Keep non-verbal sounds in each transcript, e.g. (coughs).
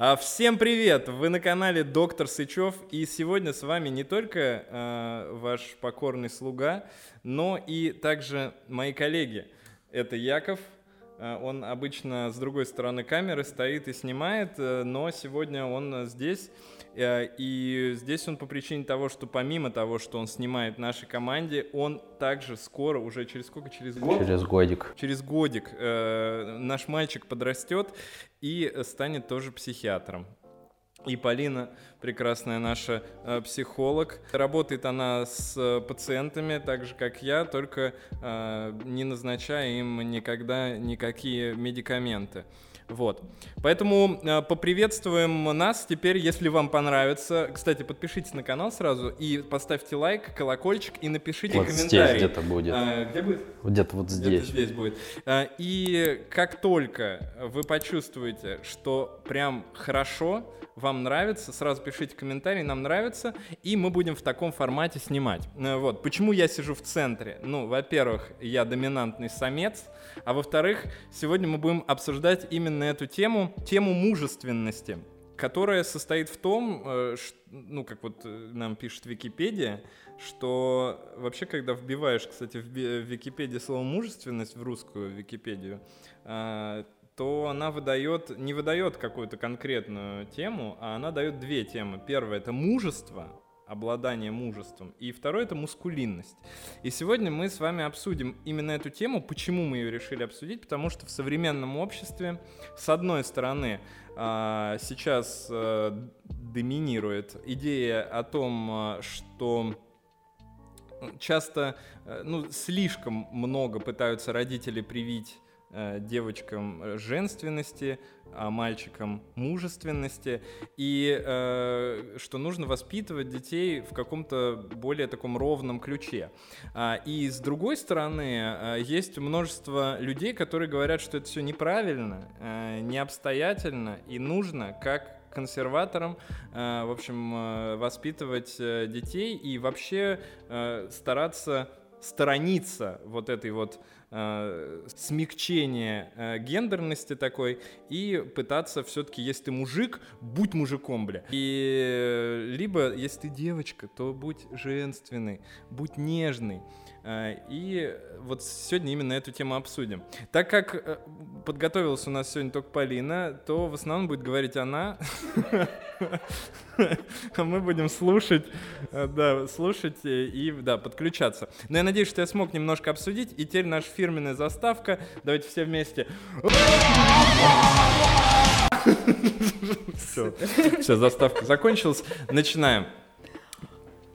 А, Всем привет! Вы на канале Доктор Сычев, и сегодня с вами не только э, ваш покорный слуга, но и также мои коллеги. Это Яков, э, он обычно с другой стороны камеры стоит и снимает, э, но сегодня он здесь. Э, И здесь он по причине того, что помимо того, что он снимает в нашей команде, он также скоро, уже через сколько? Через год? Через годик. Через годик э, наш мальчик подрастет и станет тоже психиатром. И Полина, прекрасная наша э, психолог, работает она с э, пациентами, так же как я, только э, не назначая им никогда никакие медикаменты. Вот. Поэтому э, поприветствуем нас теперь, если вам понравится. Кстати, подпишитесь на канал сразу и поставьте лайк, колокольчик и напишите Вот здесь комментарий. где-то будет. А, где будет? Где-то вот Где-то здесь. здесь будет. А, И как только вы почувствуете, что прям хорошо, вам нравится, сразу пишите комментарий, нам нравится, и мы будем в таком формате снимать. Э, Вот. Почему я сижу в центре? Ну, во-первых, я доминантный самец, а во-вторых, сегодня мы будем обсуждать именно эту тему, тему мужественности которая состоит в том, э, ш- ну, как вот э, нам пишет Википедия, что вообще, когда вбиваешь, кстати, в Википедии слово «мужественность» в русскую Википедию, а, то она выдает, не выдает какую-то конкретную тему, а она дает две темы. Первая — это мужество, обладание мужеством, и второе — это мускулинность. И сегодня мы с вами обсудим именно эту тему. Почему мы ее решили обсудить? Потому что в современном обществе, с одной стороны, а, сейчас э, доминирует идея о том, а, что часто, э, ну, слишком много пытаются родители привить э, девочкам э, женственности, а мальчикам мужественности, и э, что нужно воспитывать детей в каком-то более таком ровном ключе. А, и с другой стороны, э, есть множество людей, которые говорят, что это все неправильно, э, необстоятельно, и нужно, как консерваторам, э, в общем, э, воспитывать э, детей и вообще э, стараться сторониться вот этой вот э, смягчения э, гендерности такой и пытаться все-таки, если ты мужик, будь мужиком, бля. И э, либо, если ты девочка, то будь женственный, будь нежный. Э, И вот сегодня именно эту тему обсудим. Так как э, подготовилась у нас сегодня только Полина, то в основном будет говорить она. А мы будем слушать, э, да, слушать и, да, подключаться. Но я надеюсь, что я смог немножко обсудить. И теперь наша фирменная заставка. Давайте все вместе. Все, все, заставка закончилась. Начинаем.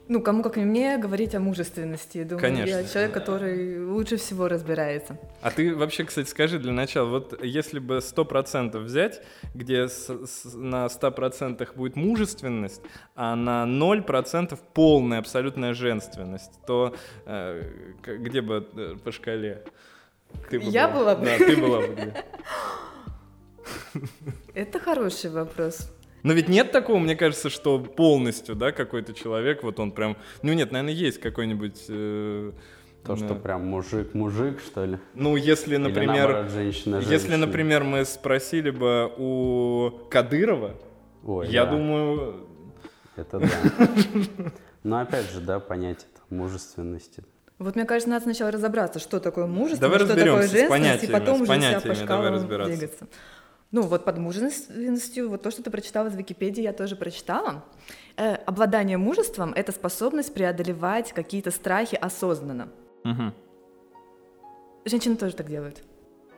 Ну, кому как не мне говорить о мужественности. Думаю, Конечно. я человек, который лучше всего разбирается. А ты вообще, кстати, скажи для начала, вот если бы 100% взять, где с- с- на 100% будет мужественность, а на 0% полная абсолютная женственность, то э, где бы э, по шкале? Ты Я была бы? Да, ты была бы где? (laughs) Это хороший вопрос. Но ведь нет такого, мне кажется, что полностью, да, какой-то человек, вот он прям... Ну нет, наверное, есть какой-нибудь... э, То, что да. прям мужик-мужик, что ли? Ну, если, Или например... наоборот, женщина-женщина. Если, например, мы спросили бы у Кадырова, Ой, я да, думаю, Это да. (laughs) Но опять же, да, понятие там мужественности. Вот мне кажется, надо сначала разобраться, что такое мужество, Давай что такое женственность, и потом уже себя по шкалам двигаться. Ну, вот под мужественностью, вот то, что ты прочитала из Википедии, я тоже прочитала. Э, обладание мужеством — это способность преодолевать какие-то страхи осознанно. Мгм. Женщины тоже так делают.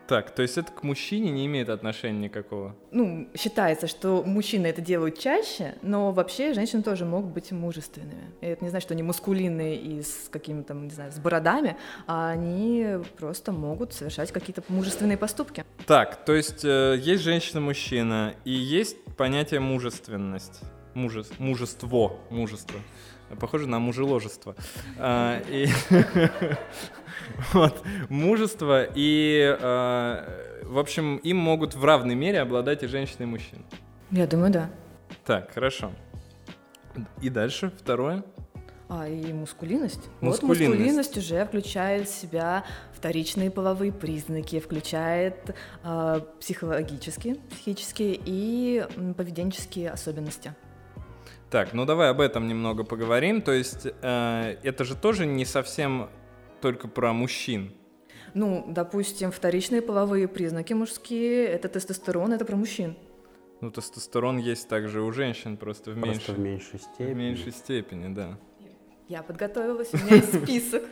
Так, то есть это к мужчине не имеет отношения никакого. Ну, считается, что мужчины это делают чаще, но вообще женщины тоже могут быть мужественными. И это не значит, что они мускулинные и с какими-то, не знаю, с бородами, а они просто могут совершать какие-то мужественные поступки. Так, то есть э, есть женщина-мужчина и есть понятие мужественность. Мужес- мужество, мужество. Похоже на мужеложество. А, и (laughs) (laughs) вот, мужество и, э, в общем, им могут в равной мере обладать и женщины, и мужчины. Я думаю, да. Так, хорошо. И дальше, второе. А, и мускулинность. Мускулинность. Вот мускулинность уже включает в себя вторичные половые признаки, включает а, психологические, психические и поведенческие особенности. Так, ну давай об этом немного поговорим. То есть э, это же тоже не совсем только про мужчин. Ну, допустим, вторичные половые признаки мужские, это тестостерон, это про мужчин. Ну, тестостерон есть также у женщин, просто в, Просто меньшей, в меньшей в степени. меньшей степени, да. Я подготовилась, у меня есть список,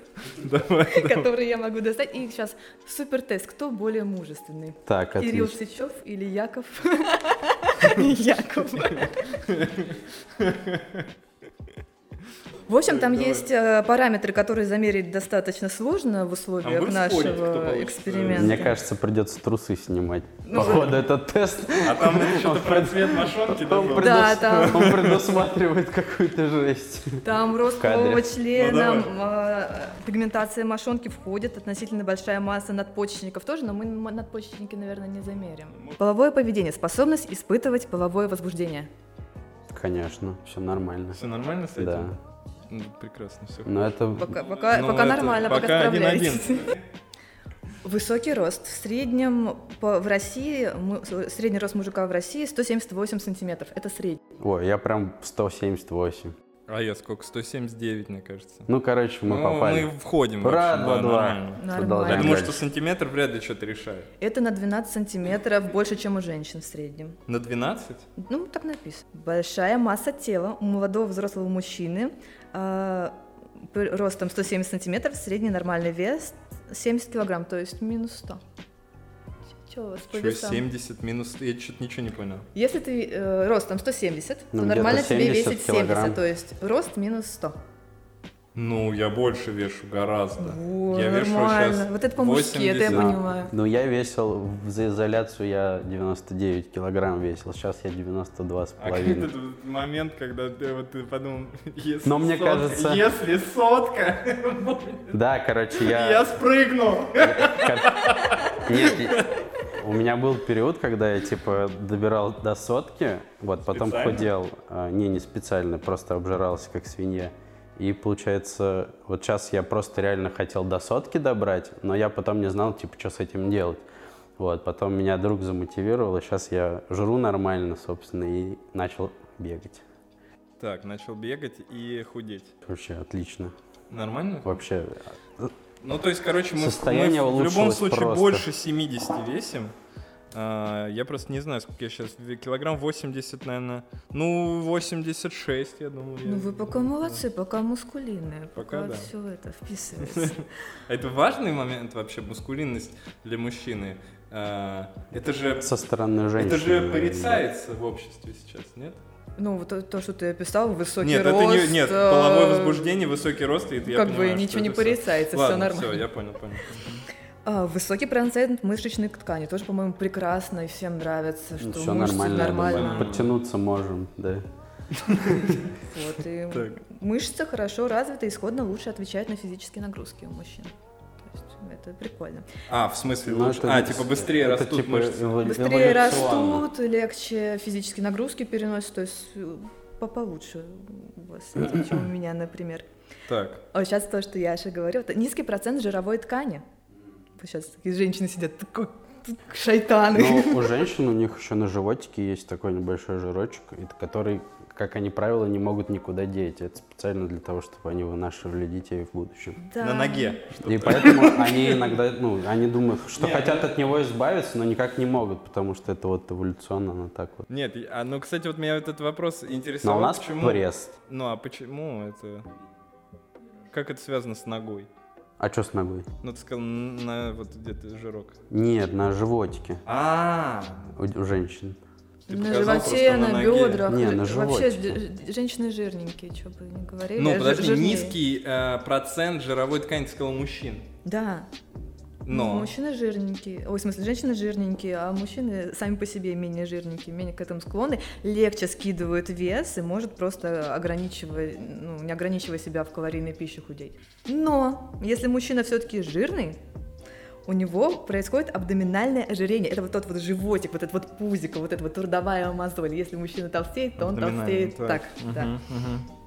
(laughs) который я могу достать. И сейчас супер тест, кто более мужественный? Так, Кирилл. Сычев или Яков? (laughs) Яков. (laughs) В общем, там Давай. есть э, параметры, которые замерить достаточно сложно в А условиях спорить, кто нашего получится? эксперимента. Мне кажется, придется трусы снимать. Ну, Походу, этот тест. А там что-то про цвет мошонки, да? Да, там- он предусматривает какую-то жесть. Там рост кадре. полового Ну, члена, э, пигментация мошонки входит, относительно большая масса надпочечников тоже, но мы надпочечники, наверное, не замерим. Половое поведение, способность испытывать половое возбуждение. Конечно, все нормально. Все нормально с этим? Да. Ну, прекрасно, все. Но это Пока, пока, Ну, пока это нормально, пока, пока один-один. справляетесь. Высокий рост. В среднем по- в России, средний рост мужика в России 178 сантиметров. Это средний. Ой, я прям 178. А я сколько? 179, мне кажется. Ну, короче, мы Ну, попали. мы входим. в Ура, общем, да, 2-2. нормально. Нормально. Я думаю, что сантиметр вряд ли что-то решает. Это на 12 сантиметров больше, чем у женщин в среднем. На 12? Ну, так написано. Большая масса тела у молодого взрослого мужчины ростом 170 сантиметров, средний нормальный вес 70 килограмм, то есть минус 100. Че у вас Что, весам? 70 минус... Я что-то ничего не понял. Если ты э, ростом 170, Ну, то нормально тебе 70 весить килограмм. 70, то есть рост минус 100. Ну, я больше вешу гораздо. Во, я вешу нормально. сейчас Вот это по-мужски, это я 80. понимаю. Ну, я весил, в- за изоляцию я 99 килограмм весил, сейчас я 92 с А половиной. этот момент, когда ты, вот, ты подумал, (laughs) если Но мне сотка- кажется- Если сотка, Да, короче, я... я спрыгну. Нет, у меня был период, когда я, типа, добирал до сотки, вот, потом Специально? худел. А, Не, не специально, просто обжирался, как свинья. И, получается, вот сейчас я просто реально хотел до сотки добрать, но я потом не знал, типа, что с этим делать. Вот, потом меня друг замотивировал, и сейчас я жру нормально, собственно, и начал бегать. Так, начал бегать и худеть. Вообще отлично. Нормально? Вообще, Ну, то есть, короче, мы, мы Состояние в любом случае просто. больше 70 весим. А, я просто не знаю, сколько я сейчас. Килограмм 80, наверное. Ну, 86, я думаю. я- Ну вы пока молодцы, пока мускулинные, Пока пока, да. все это вписывается. (laughs) Это важный момент вообще, мускулинность для мужчины. А, это же, со стороны женщины. это же порицается в обществе сейчас, нет? Ну, вот то, то, что ты описал, высокий Нет, рост. это не, нет, э, половое возбуждение, высокий рост, и я как бы понимаю, ничего не порицается, всё Ладно, нормально. Все, я понял, понял. А, высокий процент мышечной ткани тоже, по-моему, прекрасно и всем нравится, что Все мышцы нормально, я нормально. думаю. Подтянуться можем, да. Вот, и (laughs) мышцы хорошо развиты, исходно лучше отвечают на физические нагрузки у мужчин. То есть это прикольно. А, в смысле Ну, лучше? это- А, типа быстрее это растут типа мышцы. Быстрее растут, легче физические нагрузки переносят, то есть э, по- получше у вас, чем у (coughs) меня, например. Так, А сейчас то, что Яша говорил, это низкий процент жировой ткани. Сейчас такие женщины сидят, такой шайтаны. Но у женщин у них еще на животике есть такой небольшой жирочек, который, как они правило, не могут никуда деть. Это специально для того, чтобы они вынашивали детей в будущем. Да. на ноге. И (laughs) поэтому они иногда, ну, они думают, что Не, хотят ну- от него избавиться, но никак не могут, потому что это вот эволюционно оно так вот. Нет, а, ну, кстати, вот меня вот этот вопрос интересовал. Но у нас почему... пресс. Ну, а почему это... Как это связано с ногой? А что с ногой? Ну, ты сказал, на вот где-то жирок. Нет, на животике А, у, у женщин. ты на показал животе, просто на, ноге. бедрах. Не, на Вообще животике. ж- женщины жирненькие, что бы ни говорили. Ну, а жи- подожди, жирнее. низкий э, процент жировой ткани, ты сказал, мужчин. Да. Но... Ну, мужчины жирненькие, ой, в смысле, женщины жирненькие, а мужчины сами по себе менее жирненькие, менее к этому склонны, легче скидывают вес и может просто ограничивая, ну, не ограничивая себя в калорийной пище худеть. Но если мужчина все-таки жирный, у него происходит абдоминальное ожирение. Это вот тот вот животик, вот этот вот пузик, вот эта вот трудовая мозоль. Если мужчина толстеет, то он толстеет так, да. Мгм,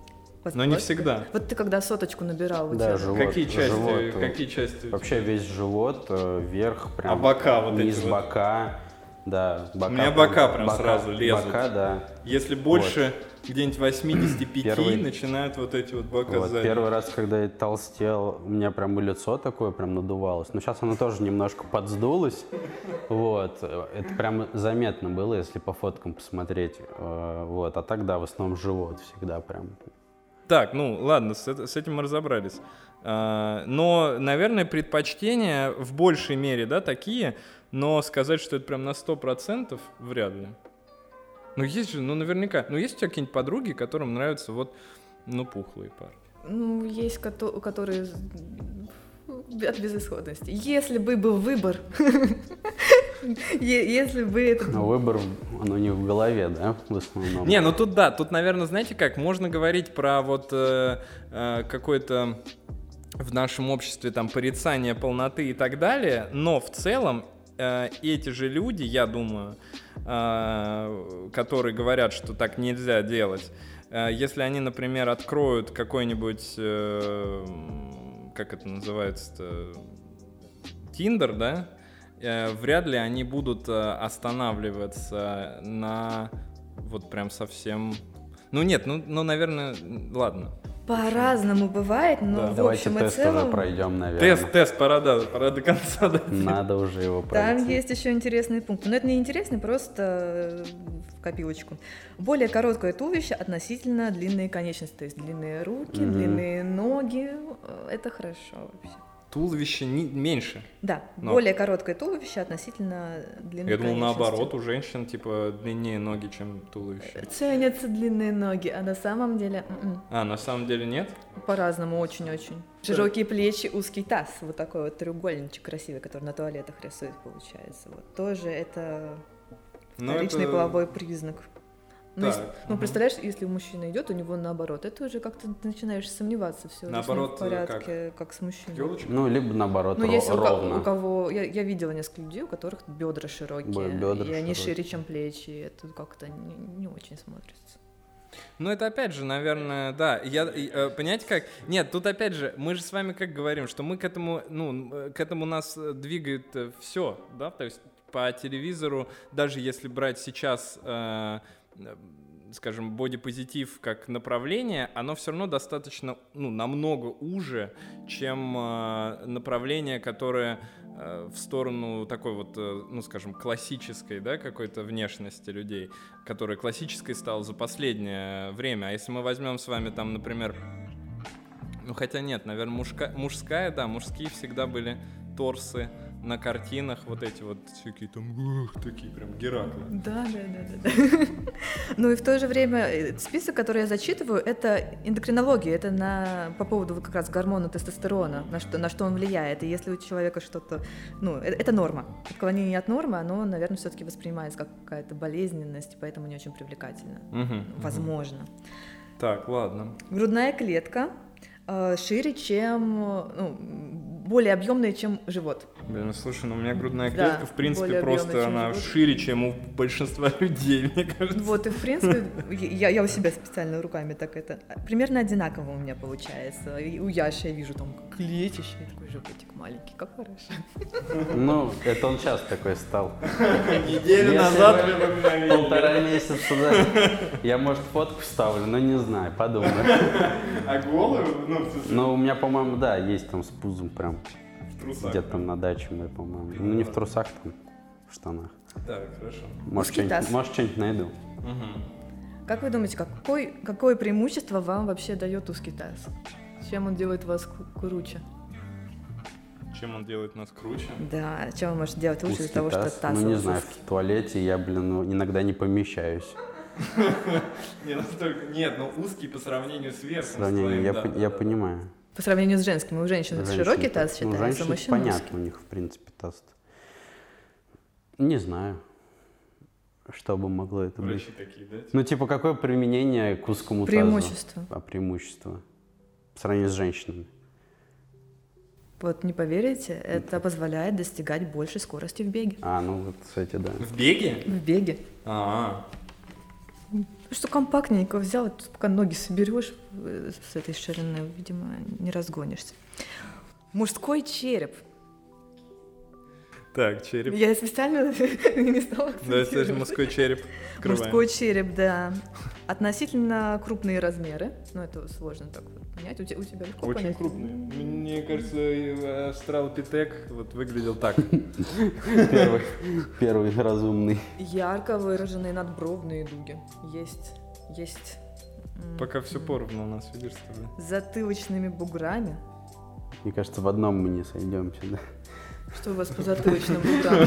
мгм. Но не Вот- всегда. Вот ты когда соточку набирал, у Да, тебя- живот. Какие части? живот, какие части? Вообще весь живот, э, вверх, прям. А бока вот низ эти вот? бока, да. Бока, меня бока прям сразу лезут. Бока, да. Если больше где-нибудь 85 Первый- начинают вот эти вот бока Вот, сзади. первый раз, когда я толстел, у меня прям и лицо такое прям надувалось. Но сейчас оно тоже немножко подсдулось. Вот. Это прям заметно было, если по фоткам посмотреть. Э, Вот. А тогда в основном живот всегда прям. Так, ну ладно, с, с этим мы разобрались. А, но, наверное, предпочтения в большей мере, да, такие, но сказать, что это прям на 100% вряд ли. Ну, есть же, ну, наверняка. Ну, есть у тебя какие-нибудь подруги, которым нравятся вот, ну, пухлые парни? Ну, есть, кото- которые от безысходности. Если бы был выбор, (laughs) если бы это... Но выбор, он у них в голове, да, в основном. Не, ну тут да, тут, наверное, знаете как, можно говорить про вот э, э, какое-то в нашем обществе там порицание полноты и так далее, но в целом э, эти же люди, я думаю, э, которые говорят, что так нельзя делать, э, если они, например, откроют какой-нибудь, э, как это называется-то, Тиндер, да, вряд ли они будут э, останавливаться на вот прям совсем... Ну нет, ну, ну наверное, ладно. По-разному бывает, но Да. в Давайте общем и тест уже целом... пройдем, наверное. Тест, тест, пора, да, пора до конца дойти. Надо уже его пройти. Там есть еще интересные пункты. Но это не интересный, просто э, в копилочку. Более короткое туловище относительно длинные конечности. То есть длинные руки, Мгм. длинные ноги. Э, Это хорошо вообще. Туловище не- меньше. Да, Но. более короткое туловище относительно длинных Я думал, наоборот, у женщин, типа, длиннее ноги, чем туловище. Ценятся длинные ноги, а на самом деле м-м, А, на самом деле нет? по-разному очень-очень. Широкие плечи, узкий таз, вот такой вот треугольничек красивый, который на туалетах рисует, получается. Вот тоже это Ну, вторичный это- половой признак. Ну, Так, если- ну, представляешь, если мужчина идет, у него наоборот, это уже как-то начинаешь сомневаться, все Наоборот, в порядке, как? с мужчиной. Ёлочка? Ну, либо наоборот, Ну, ро- есть у, ровно. у кого, я, я видела несколько людей, у которых бедра широкие, бедра и они широкие. шире, чем плечи, и это как-то не, не очень смотрится. Ну, это опять же, наверное, да. Я, э, понимаете как? Нет, тут опять же, мы же с вами как говорим, что мы к этому, ну, э, к этому нас э, двигает все, да, то есть по телевизору, даже если брать сейчас, э, э, скажем, бодипозитив как направление, оно все равно достаточно, ну, намного уже, чем э, направление, которое э, в сторону такой вот, э, ну, скажем, классической, да, какой-то внешности людей, которая классической стала за последнее время. А если мы возьмем с вами там, например, ну хотя нет, наверное, мужка, мужская, да, мужские всегда были торсы на картинах, вот эти вот всякие там, ух, такие прям Гераклы. Да, да, да, да. да. (laughs) Ну и в то же время э, список, который я зачитываю, это эндокринология, это на, по поводу вот как раз гормона тестостерона, на что, на что он влияет. И если у человека что-то, ну, э- это норма. Отклонение от нормы, оно, наверное, все-таки воспринимается как какая-то болезненность, поэтому не очень привлекательно. Мгм, Возможно. Так, ладно. Грудная клетка э, шире, чем, ну, более объемная, чем живот. Блин, ну слушай, ну у меня грудная Да, клетка, в принципе, просто она живот. шире, чем у большинства (laughs) людей, мне кажется. Вот, и в принципе, я, я у себя специально руками так это, примерно одинаково у меня получается. И у Яши я вижу там клетище, и такой животик маленький, как хорошо. Ну, это он сейчас такой стал. Неделю назад. Полтора месяца, да. Я, может, фотку вставлю, но не знаю, подумаю. А голову, ну, Но у меня, по-моему, да, есть там с пузом прям. В трусах. Где-то там на даче мы, по-моему. Ну, не в трусах, там, в штанах. Так, хорошо. Может, что-нибудь может, что-нибудь найду. Мгм. Как вы думаете, какой, какое преимущество вам вообще дает узкий таз? Чем он делает вас круче? Чем он делает нас круче? Да, чем он может делать лучше из-за Узкий того, таз. что таз Ну, не вас знаю, в туалете я, блин, ну, иногда не помещаюсь. (laughs) Не настолько. Нет, ну узкий по сравнению с верхом. По- я понимаю. По сравнению с женским, у женщин Женщины широкий таз ну, считается, у женщин мужчин понятно, узкий. у них, в принципе, таз. Не знаю, что бы могло это быть. Врачи такие, да? Ну, типа, какое применение к узкому тазу? Преимущество. А преимущество? По сравнению с женщинами. Вот не поверите, это позволяет достигать большей скорости в беге. А, ну вот, кстати, да. В беге? В беге. А, Что компактненько взял, тут пока ноги соберешь э, с этой ширины, видимо, не разгонишься. Мужской череп. Так, череп. Я специально (laughs) не стала Да, это же мужской череп. Открываем. Мужской череп, да. Относительно крупные размеры. Ну, это сложно так вот понять. У те- у тебя, легко Очень понять? крупный. Мне кажется, и австралопитек вот выглядел так. (laughs) Первый, первый разумный. Ярко выраженные надбровные дуги. Есть, есть. Пока все поровну у нас, видишь, с тобой. с Затылочными буграми. Мне кажется, в одном мы не сойдемся. Да? Что у вас по затылочным буграм?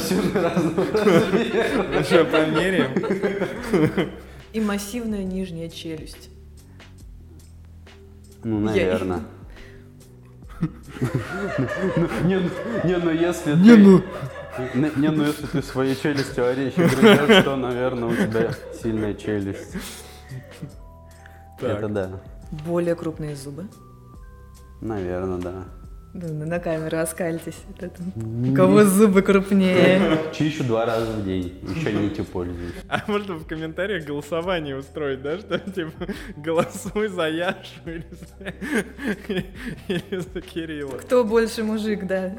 Что, померяем? И массивная нижняя челюсть. Ну, наверное. Не, ну- не, ну если ты... Не, не, ну если ты своей челюстью орехи грызешь, то, наверное, у тебя сильная челюсть. Это да. Более крупные зубы. Наверное, да. Да, на на камеру оскальтесь. Кого зубы крупнее? Чищу два раза в день. Еще нитью пользуюсь. А можно в комментариях голосование устроить, да, что типа голосуй за Яшу или за, или за Кирилла. Кто больше мужик, да.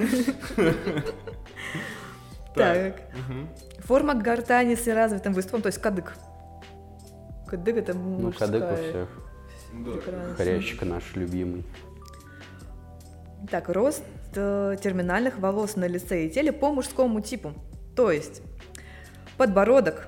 Так. Форма гортани с развитым выступом, то есть кадык. Кадык это Ну, мужская. кадык у всех. Хрящик наш любимый. Так, рост э, терминальных волос на лице и теле по мужскому типу. То есть подбородок,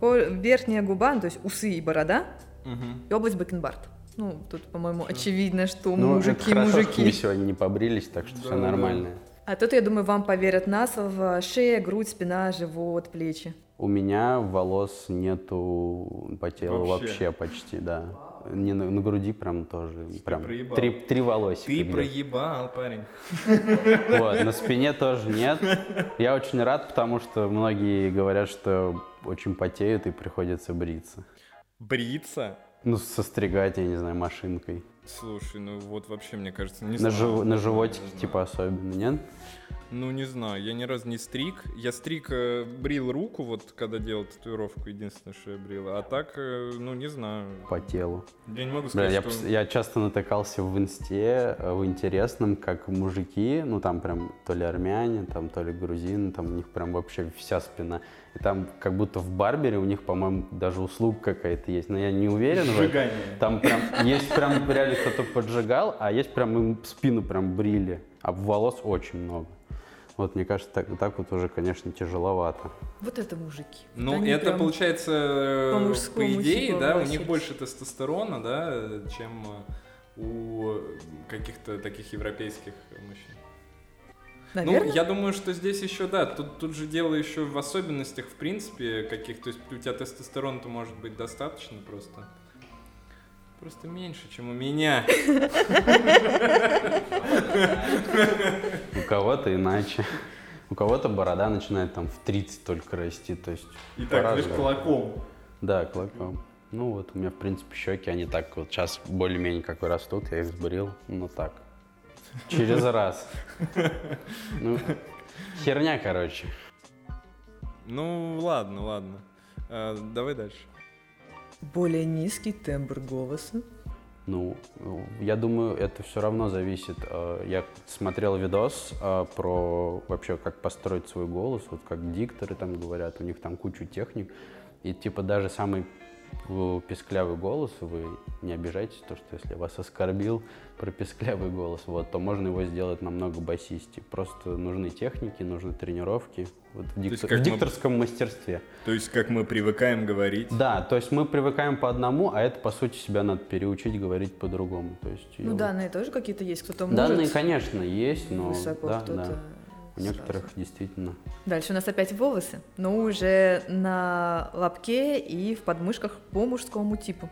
ко- верхняя губа, ну, то есть усы и борода, Мгм. и область бакенбард. Ну, тут, по-моему, очевидно, что Ну, это мужики, хорошо, что мужики. мы сегодня не побрились, так что все Да, да. нормально. А тут, я думаю, вам поверят на слово. Шея, грудь, спина, живот, плечи. У меня волос нету по телу Вообще? вообще, почти, да. Не на, на груди прям тоже. Прям проебал. три, три волосика. Ты где-то. проебал, парень. Вот, на спине тоже нет. Я очень рад, потому что многие говорят, что очень потеют и приходится бриться. Бриться? Ну, состригать, я не знаю, машинкой. Слушай, ну вот вообще, мне кажется, не На, знаю. жив- на Не животике знаю. типа особенно, нет? Ну, не знаю, я ни разу не стриг. Я стриг, э, брил руку, вот когда делал татуировку, единственное, что я брил. А так, э, ну, не знаю. По телу. Я не могу Бля, сказать, я, что... пос- я часто натыкался в инсте, э, в интересном, как мужики, ну там прям то ли армяне, там то ли грузины, там у них прям вообще вся спина. И там как будто в барбере у них, по-моему, даже услуга какая-то есть, но я не уверен. Сжигание. Там прям есть прям реально кто-то поджигал, а есть прям им спину прям брили, а волос очень много. Вот мне кажется, так, так вот уже, конечно, тяжеловато. Вот это мужики. Ну, они это получается, э, по по, идее, да, у них больше тестостерона, да, чем у каких-то таких европейских мужчин. Наверное. Ну, я думаю, что здесь еще, да, тут, тут же дело еще в особенностях, в принципе, каких, то есть у тебя тестостерона-то может быть достаточно просто. Просто меньше, чем у меня. У кого-то иначе. У кого-то борода начинает там в 30 только расти, то есть И так, по-разному. кулаком. Да, клоком. Ну вот у меня, в принципе, щеки, они так вот сейчас более-менее как бы растут, я их сбрил, ну так. Через раз. Ну, херня, короче. Ну, ладно, ладно. А, давай дальше. Более низкий тембр голоса. Ну, я думаю, это все равно зависит. Э, Я смотрел видос э, про вообще, как построить свой голос, вот как дикторы там говорят, у них там кучу техник. И типа даже самый э, песклявый голос, вы не обижайтесь, то, что если я вас оскорбил про песклявый голос, вот, то можно его сделать намного басистее. Просто нужны техники, нужны тренировки вот в, как в мы- дикторском мастерстве. То есть, как мы привыкаем говорить. Да, то есть мы привыкаем по одному, а это, по сути, себя надо переучить говорить по-другому. То есть, Ну, данные тоже какие-то есть, кто-то может Данные, конечно, есть, но высоко, да, кто-то да. У сразу. некоторых действительно. Дальше у нас опять волосы, но уже на лобке и в подмышках по мужскому типу.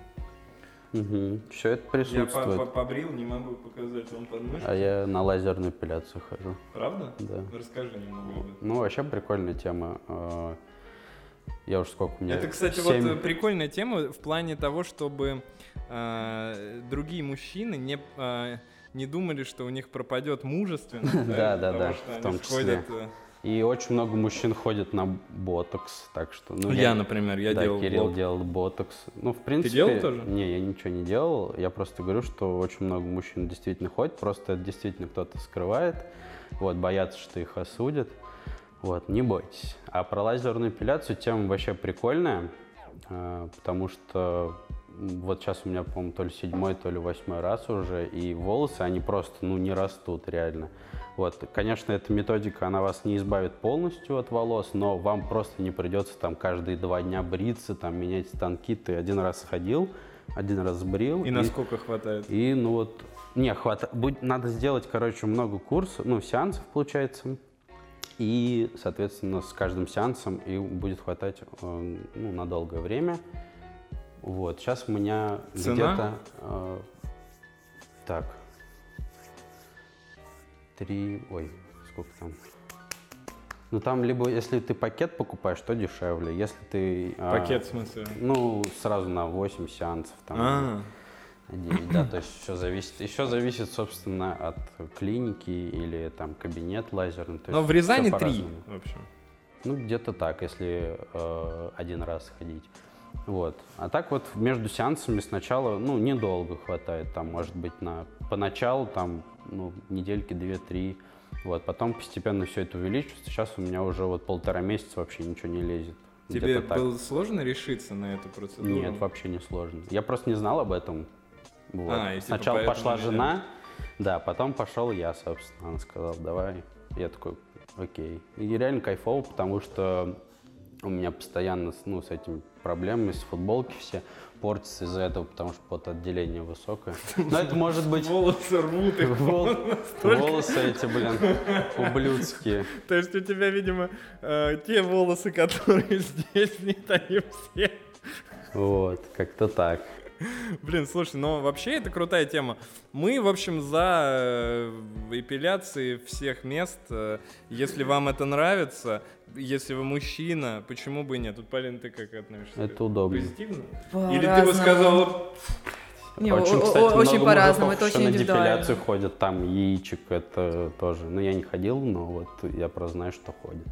Все это Я присутствует. по- по- побрил, не могу показать вам подмышку. А я на лазерную эпиляцию хожу. Правда? Да. Расскажи немного об этом. Ну, вообще прикольная тема. Э, Я уж сколько у меня? Это, кстати, Семь- вот э, прикольная тема в плане того, чтобы э, другие мужчины не, э, не думали, что у них пропадет мужественность. (laughs) Да, да, того, да, что в они том числе. э, И очень много мужчин ходит на ботокс, так что... Ну, я, например, я да, делал Кирилл лоб. делал ботокс. Ну, в принципе... делал тоже? Не, я ничего не делал. Я просто говорю, что очень много мужчин действительно ходит, просто это действительно кто-то скрывает. Вот, боятся, что их осудят. Вот, не бойтесь. А про лазерную эпиляцию тема вообще прикольная, э, потому что вот сейчас у меня, по-моему, то ли седьмой, то ли восьмой раз уже, и волосы, они просто, ну, не растут реально. Вот, конечно, эта методика, она вас не избавит полностью от волос, но вам просто не придется там каждые два дня бриться, там менять станки. Ты один раз сходил, один раз сбрил. И насколько хватает? И, ну вот, не, хватает. Надо сделать, короче, много курсов, ну, сеансов, получается. И, соответственно, с каждым сеансом и будет хватать э, ну, на долгое время. Вот, сейчас у меня где-то... э, так. Три... Ой, сколько там? Ну, там либо, если ты пакет покупаешь, то дешевле. Если ты... э, Пакет, в смысле? Ну, сразу на 8 сеансов. Там, А, на 9, да, то есть все зависит. Еще зависит, собственно, от клиники или там кабинет лазерный. но в Рязани три, в общем. Ну, где-то так, если э, один раз ходить. Вот. А так вот между сеансами сначала, ну, недолго хватает, там, может быть, на поначалу, там, ну, недельки две-три. Вот, потом постепенно все это увеличивается. Сейчас у меня уже вот полтора месяца вообще ничего не лезет. Тебе Где-то так. было сложно решиться на эту процедуру? Нет, вообще не сложно. Я просто не знал об этом. Вот. А, и типа Сначала пошла не жена, да, потом пошел я, собственно. Она сказала, давай. Я такой, окей. И реально кайфово, потому что у меня постоянно ну, с этими проблемами, с футболки все портятся из-за этого, потому что потоотделение высокое. (laughs) Но это может быть... Волосы рвут их. вол- Волосы эти, блин, ублюдские. То есть у тебя, видимо, э, те волосы, которые (laughs) здесь, нет, они все. Вот, как-то так. (laughs) Блин, слушай, ну вообще это крутая тема. Мы, в общем, за э, эпиляции всех мест. э, Если вам это нравится, если вы мужчина, почему бы и нет? Тут, Полин, ты как относишься? Это удобно. Позитивно? Или ты бы сказала, Не, очень, кстати, очень много по-разному, это очень на индивидуально. депиляцию ходят, там яичек, это тоже. Ну, я не ходил, но вот я просто знаю, что ходят.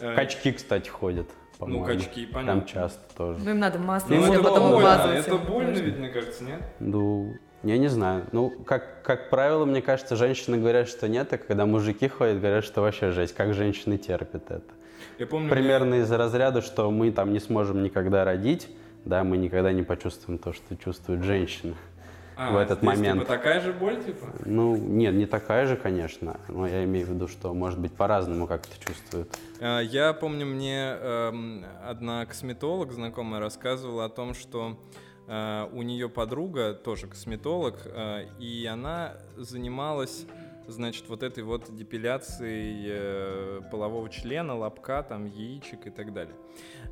э, Качки, кстати, ходят, по-моему. качки, понятно. Там часто тоже. Ну, им надо масло, ну, это потом больно, обмазываться. это больно ведь, мне кажется, нет? Ну, я не знаю. Ну, как, как правило, мне кажется, женщины говорят, что нет, а когда мужики ходят, говорят, что вообще жесть. Как женщины терпят это? Я помню, Примерно из разряда, что мы там не сможем никогда родить, да, мы никогда не почувствуем то, что чувствует женщина. А, в этот здесь, момент. Типа такая же боль, типа? Ну, нет, не такая же, конечно, но я имею в виду, что, может быть, по-разному как-то чувствуют. А, Я помню, мне эм, одна косметолог знакомая рассказывала о том, что э, у нее подруга тоже косметолог, э, и она занималась, значит, вот этой вот депиляцией э, полового члена, лобка, там, яичек и так далее.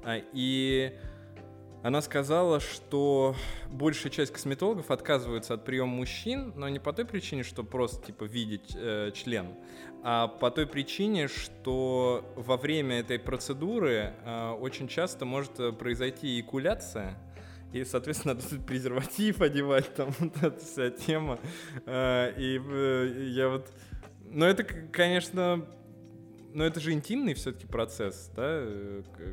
А, И она сказала, что большая часть косметологов отказываются от приема мужчин, но не по той причине, что просто типа видеть э, член, а по той причине, что во время этой процедуры э, очень часто может э, произойти эякуляция, и, соответственно, (laughs) надо презерватив одевать, там (laughs) вот эта вся тема. Э, И э, я вот... Ну, это, конечно, но это же интимный все-таки процесс, да,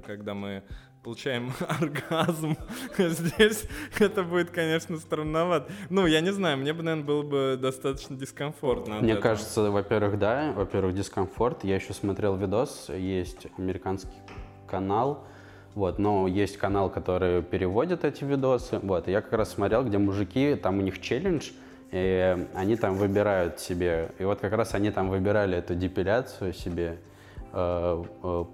когда мы получаем (laughs) оргазм. (laughs) Здесь это будет, конечно, странновато. Ну, я не знаю, мне бы, наверное, было бы достаточно дискомфортно. Мне кажется, во-первых, да, во-первых, дискомфорт. Я еще смотрел видос, есть американский канал, вот, но есть канал, который переводит эти видосы, вот, и я как раз смотрел, где мужики, там у них челлендж, и они там выбирают себе, и вот как раз они там выбирали эту депиляцию себе, э, э,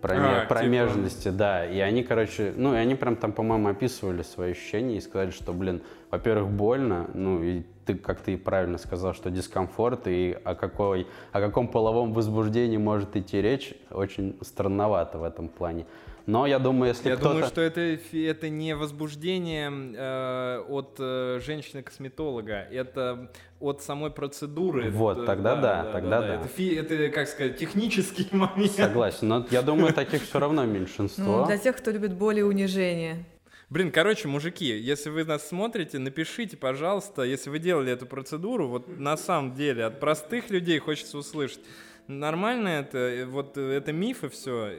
проме- А, типа- промежности, да, и они, короче, ну, и они прям там, по-моему, описывали свои ощущения и сказали, что, блин, во-первых, больно, ну, и ты, как ты правильно сказал, что дискомфорт, и о, какой, о каком половом возбуждении может идти речь, очень странновато в этом плане. Но я думаю, если Я кто-то... думаю, что это, это не возбуждение э, от э, женщины-косметолога, это от самой процедуры. Вот, Это- тогда да, тогда да. Это, фи- это, как сказать, технический (laughs) момент. Согласен, но я думаю, таких все равно меньшинство. Ну, для тех, кто любит боль и унижение. Блин, короче, мужики, если вы нас смотрите, напишите, пожалуйста, если вы делали эту процедуру, вот на самом деле от простых людей хочется услышать, нормально это, э, вот э, это миф и все,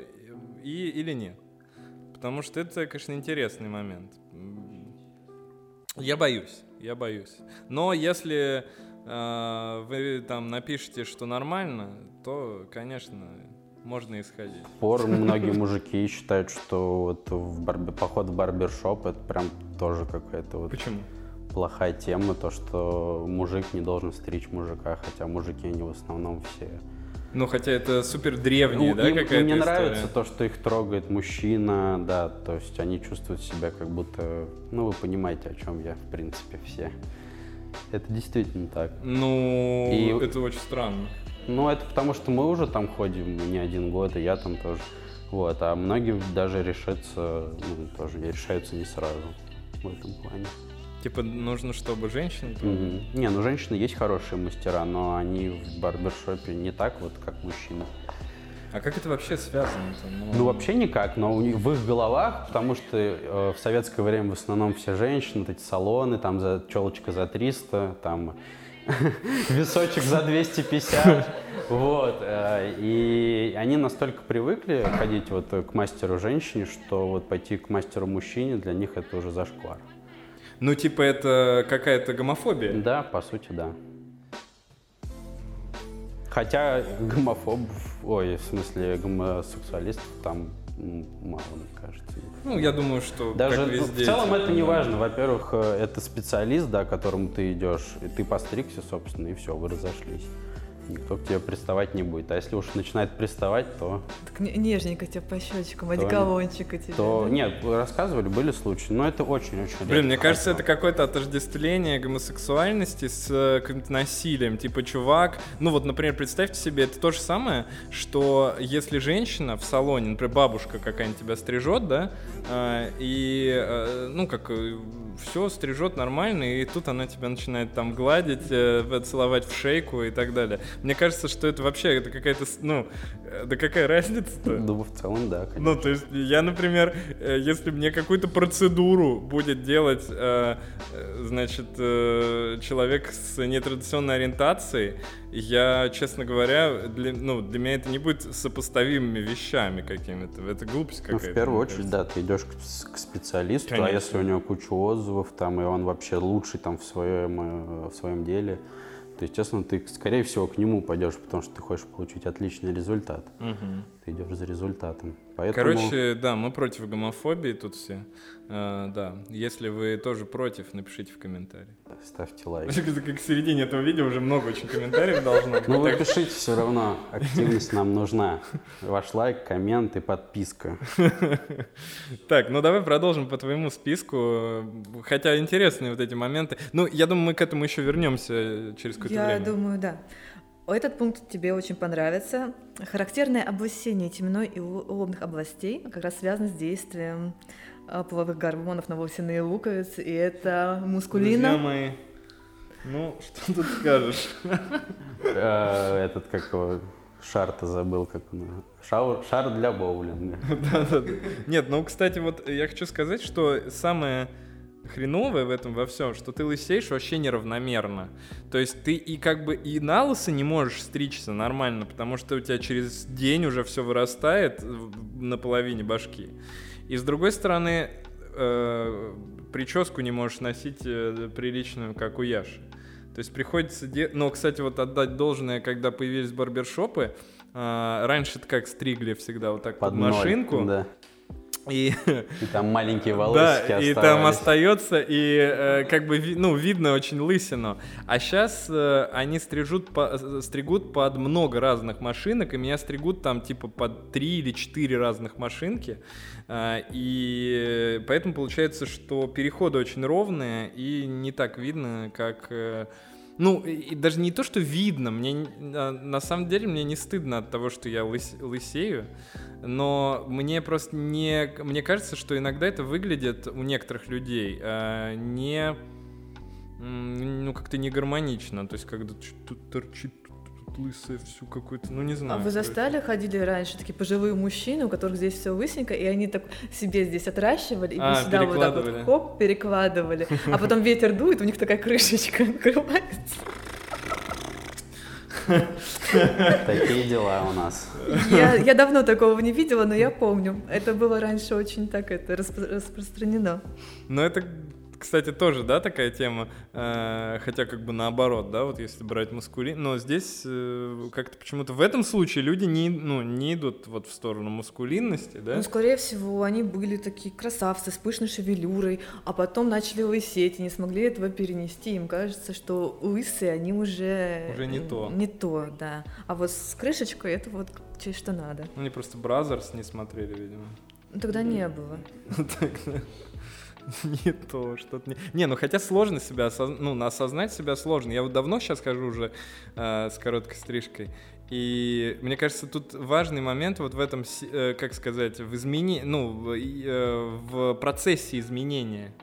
и, или нет. Потому что это, конечно, интересный момент. Я боюсь, я боюсь. Но если э, вы там напишете, что нормально, то, конечно, можно исходить. Пор многие мужики считают, что вот в барбе, поход в барбершоп это прям тоже какая-то вот Почему? плохая тема, то, что мужик не должен стричь мужика, хотя мужики они в основном все. Ну, хотя это супер древняя, Ну, да, им, какая-то не история? нравится то, что их трогает мужчина, да, то есть они чувствуют себя как будто, ну, вы понимаете, о чем я, в принципе, все. Это действительно так. Ну, И- это очень странно. Ну, это потому что мы уже там ходим не один год, и я там тоже. Вот, а многие даже решатся, ну, тоже решаются не сразу в этом плане. Типа, нужно, чтобы там- Мгм. Не, ну женщины есть хорошие мастера, но они в барбершопе не так вот, как мужчины. А как это вообще связано-то? Ну, вообще никак, но у них в их головах, потому что э, в советское время в основном все женщины, вот эти салоны, там за челочка за 300, там (laughs) височек за 250, вот. э, И они настолько привыкли ходить вот к мастеру женщине, что вот пойти к мастеру мужчине для них это уже зашквар. Ну, типа, это какая-то гомофобия. Да, по сути, да. Хотя гомофобов, ой, в смысле гомосексуалистов там мало, мне кажется. Ну, я думаю, что Даже ну, в целом это не важно. Во-первых, э, это специалист, да, к которому ты идешь, и ты постригся, собственно, и все, вы разошлись. Никто к тебе приставать не будет. А если уж начинает приставать, то, Так не- нежненько тебе по щечкам, одеколончика тебе. то да? нет, рассказывали, были случаи, но это очень-очень Блин, мне кажется, это какое-то отождествление гомосексуальности с э, каким-то насилием. Типа, чувак, ну вот, например, представьте себе, это то же самое, что если женщина в салоне, например, бабушка какая-нибудь тебя стрижет, да, э, и, э, ну, как, все стрижет нормально, и тут она тебя начинает там гладить, э, целовать в шейку и так далее. Мне кажется, что это вообще, это какая-то, ну, э, да какая разница-то? Ну, в целом, да, конечно. Ну, то есть я, например, э, если мне какую-то процедуру будет делать, э, э, значит, э, человек с нетрадиционной ориентацией, я, честно говоря, для, ну, для меня это не будет сопоставимыми вещами какими-то. Это глупость Ну, какая-то. в первую очередь, да, ты идешь к, к специалисту, Конечно. а если у него куча отзывов, там, и он вообще лучший там в своем, э, в своем деле, то, естественно, ты, скорее всего, к нему пойдешь, потому что ты хочешь получить отличный результат. Мгм. Ты идешь за результатом. Поэтому... Короче, да, мы против гомофобии тут все. Э, да, если вы тоже против, напишите в комментарии. Ставьте лайк. (laughs) Как к середине этого видео уже много очень комментариев должно быть. Ну вы пишите все равно, активность нам нужна. Ваш лайк, коммент и подписка. Так, ну давай продолжим по твоему списку. Хотя интересные вот эти моменты. Ну, я думаю, мы к этому еще вернемся через Я время. думаю, да. Этот пункт тебе очень понравится. Характерное облысение темной и ло- лобных областей как раз связано с действием а, половых гормонов на волосяные луковицы, и это Друзья мускулина. мои, ну, что тут скажешь? Э, Этот, как его, шар-то забыл, как он. Шар, шар для боулинга. Да-да-да. Нет, ну, кстати, вот я хочу сказать, что самое хреновое в этом во всем, что ты лысеешь вообще неравномерно. То есть ты и как бы и на лысо не можешь стричься нормально, потому что у тебя через день уже все вырастает на половине башки. И с другой стороны, э, прическу не можешь носить э, приличную, как у Яши. То есть приходится... де- Но, кстати, вот отдать должное, когда появились барбершопы, а, раньше-то как стригли всегда вот так под, Под ноль, машинку. Да. И, И там маленькие волосики да, и там остается, и э, как бы ну, видно очень лысину. А сейчас они стрижут по- э, стригут под много разных машинок, и меня стригут там типа под три или четыре разных машинки. А, и поэтому получается, что переходы очень ровные, и не так видно, как... э, ну, и даже не то, что видно, мне н- на, самом деле мне не стыдно от того, что я лыс- лысею, но мне просто не, мне кажется, что иногда это выглядит у некоторых людей э, не, ну как-то не гармонично, то есть когда торчит тут лысая всю какую-то, ну не А знаю. вы короче. застали, ходили раньше такие пожилые мужчины, у которых здесь все лысенько, и они так себе здесь отращивали, и А, сюда вот так вот перекладывали. хоп, перекладывали. А потом ветер дует, у них такая крышечка (laughs) открывается. Такие дела у нас. Я, я давно такого не видела, но я помню. Это было раньше очень так это распро- распространено. Но это, кстати, тоже, да, такая тема. Э, хотя как бы наоборот, да, вот если брать маскулин. Но здесь э, как-то почему-то в этом случае люди не, ну, не идут вот в сторону маскулинности, да? Ну, скорее всего, они были такие красавцы с пышной шевелюрой, а потом начали лысеть и не смогли этого перенести. Им кажется, что лысые они уже... Уже не то. Не то, да. А вот с крышечкой это вот что надо. Они просто Brazzers не смотрели, видимо. Ну, Тогда не было. (laughs) Так, (laughs) Не то, что-то не... Не, ну хотя сложно себя, осоз- ну, осознать себя сложно. Я вот давно сейчас хожу уже э, с короткой стрижкой, и мне кажется, тут важный момент вот в этом, э, как сказать, в измени... ну, в, э, в процессе изменения.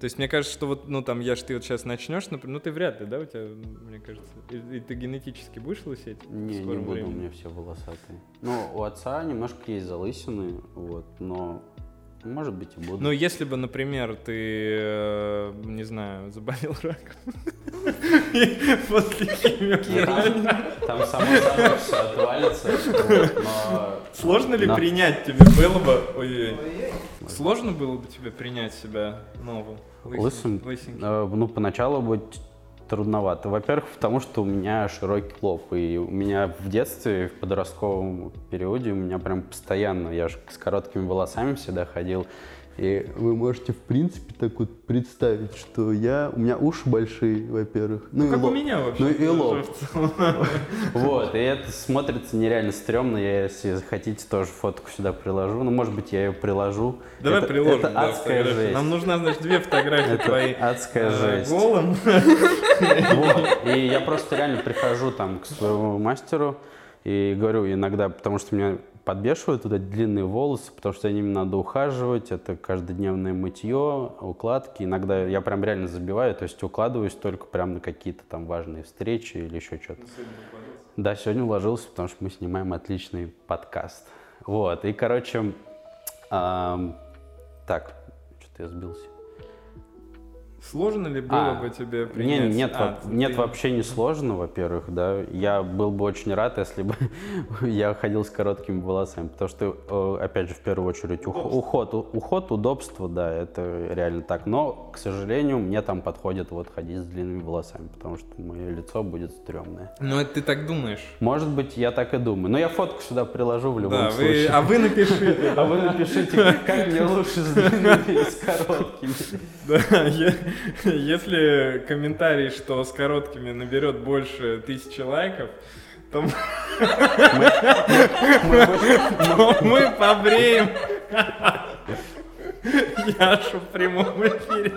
То есть мне кажется, что вот, ну, там, я ж ты вот сейчас начнешь, например, ну, ты вряд ли, да, у тебя, мне кажется, и, и ты генетически будешь лысеть? Не, не буду, у времени? меня все волосатые. Ну, у отца немножко есть залысины, вот, но может быть и буду. Ну, если бы, например, ты, э, не знаю, заболел раком, (laughs) после Ну, химиотерапии, там, там само собой все отвалится, сложно ли принять тебе? Было бы, сложно было бы тебе принять себя новым, Лысым? Э, Ну, поначалу будет трудновато. Во-первых, потому что у меня широкий лоб, и у меня в детстве, в подростковом периоде, у меня прям постоянно, я же с короткими волосами всегда ходил, и вы можете, в принципе, так вот представить, что я, у меня уши большие, во-первых. Ну, и Как у лоб. меня вообще. Ну и лоб. (laughs) Вот, и это смотрится нереально стрёмно. Я, если хотите, тоже фотку сюда приложу. Ну, может быть, я ее приложу. Давай Это- приложим, Это да, адская фотографии. жесть. Нам нужна, значит, две фотографии Это твои. адская э, жесть. Голым. (laughs) Вот. И я просто реально прихожу там к своему мастеру и говорю иногда, потому что меня подбешивают туда длинные волосы, потому что за ними надо ухаживать, это каждодневное мытье, укладки. Иногда я прям реально забиваю, то есть укладываюсь только прям на какие-то там важные встречи или еще что-то. Да, сегодня уложился, потому что мы снимаем отличный подкаст. Вот, и, короче, ам, так, что-то я сбился. Сложно ли было А, бы тебе Не, принять? нет, А, во- нет ты- вообще не сложно, во-первых, да. Я был бы очень рад, если бы (laughs) я ходил с короткими волосами, потому что, э, опять же, в первую очередь, ух- уход, уход, удобство, да, это реально так. Но, к сожалению, мне там подходит вот ходить с длинными волосами, потому что мое лицо будет стрёмное. Ну, это ты так думаешь. Может быть, я так и думаю. Но я фотку сюда приложу в любом Да, вы, случае. а вы напишите. (laughs) А вы напишите, как мне лучше с длинными и с короткими. Да, (laughs) если комментарий, что с короткими наберет больше тысячи лайков, то мы- (laughs) то мы побреем (laughs) Яшу в прямом эфире.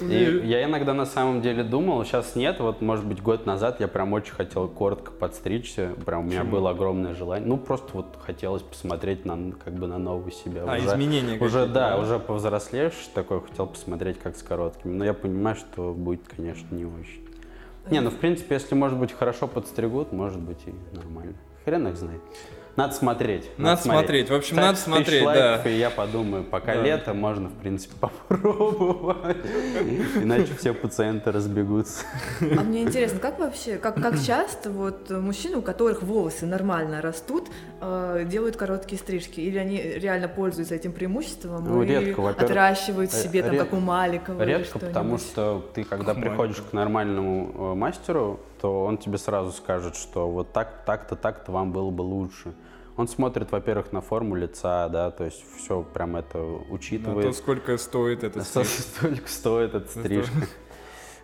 И я иногда на самом деле думал, сейчас нет, вот может быть год назад я прям очень хотел коротко подстричься, прям у меня Почему? было огромное желание. Ну просто вот хотелось посмотреть на как бы на новую себя. А, уже, изменения Уже да, да? уже повзрослевший такой, хотел посмотреть как с короткими. Но я понимаю, что будет, конечно, не очень. Не, ну в принципе, если может быть хорошо подстригут, может быть и нормально. Хрен их знает. Надо смотреть. Надо смотреть. В общем, Ставь надо смотреть, лайков, да. И я подумаю, пока Да. лето, можно, в принципе, (laughs) попробовать. Иначе все пациенты разбегутся. А мне интересно, как вообще, как, как часто вот мужчины, у которых волосы нормально растут, э, делают короткие стрижки? Или они реально пользуются этим преимуществом Ну, и редко, отращивают себе, там, Ред- как у Маликова или Редко, потому что ты, когда приходишь к нормальному э, мастеру, то он тебе сразу скажет, что вот так, так-то, так-то вам было бы лучше. Он смотрит, во-первых, на форму лица, да, то есть все прям это На учитывает. то, сколько стоит это Столько столько стоит эта стрижка.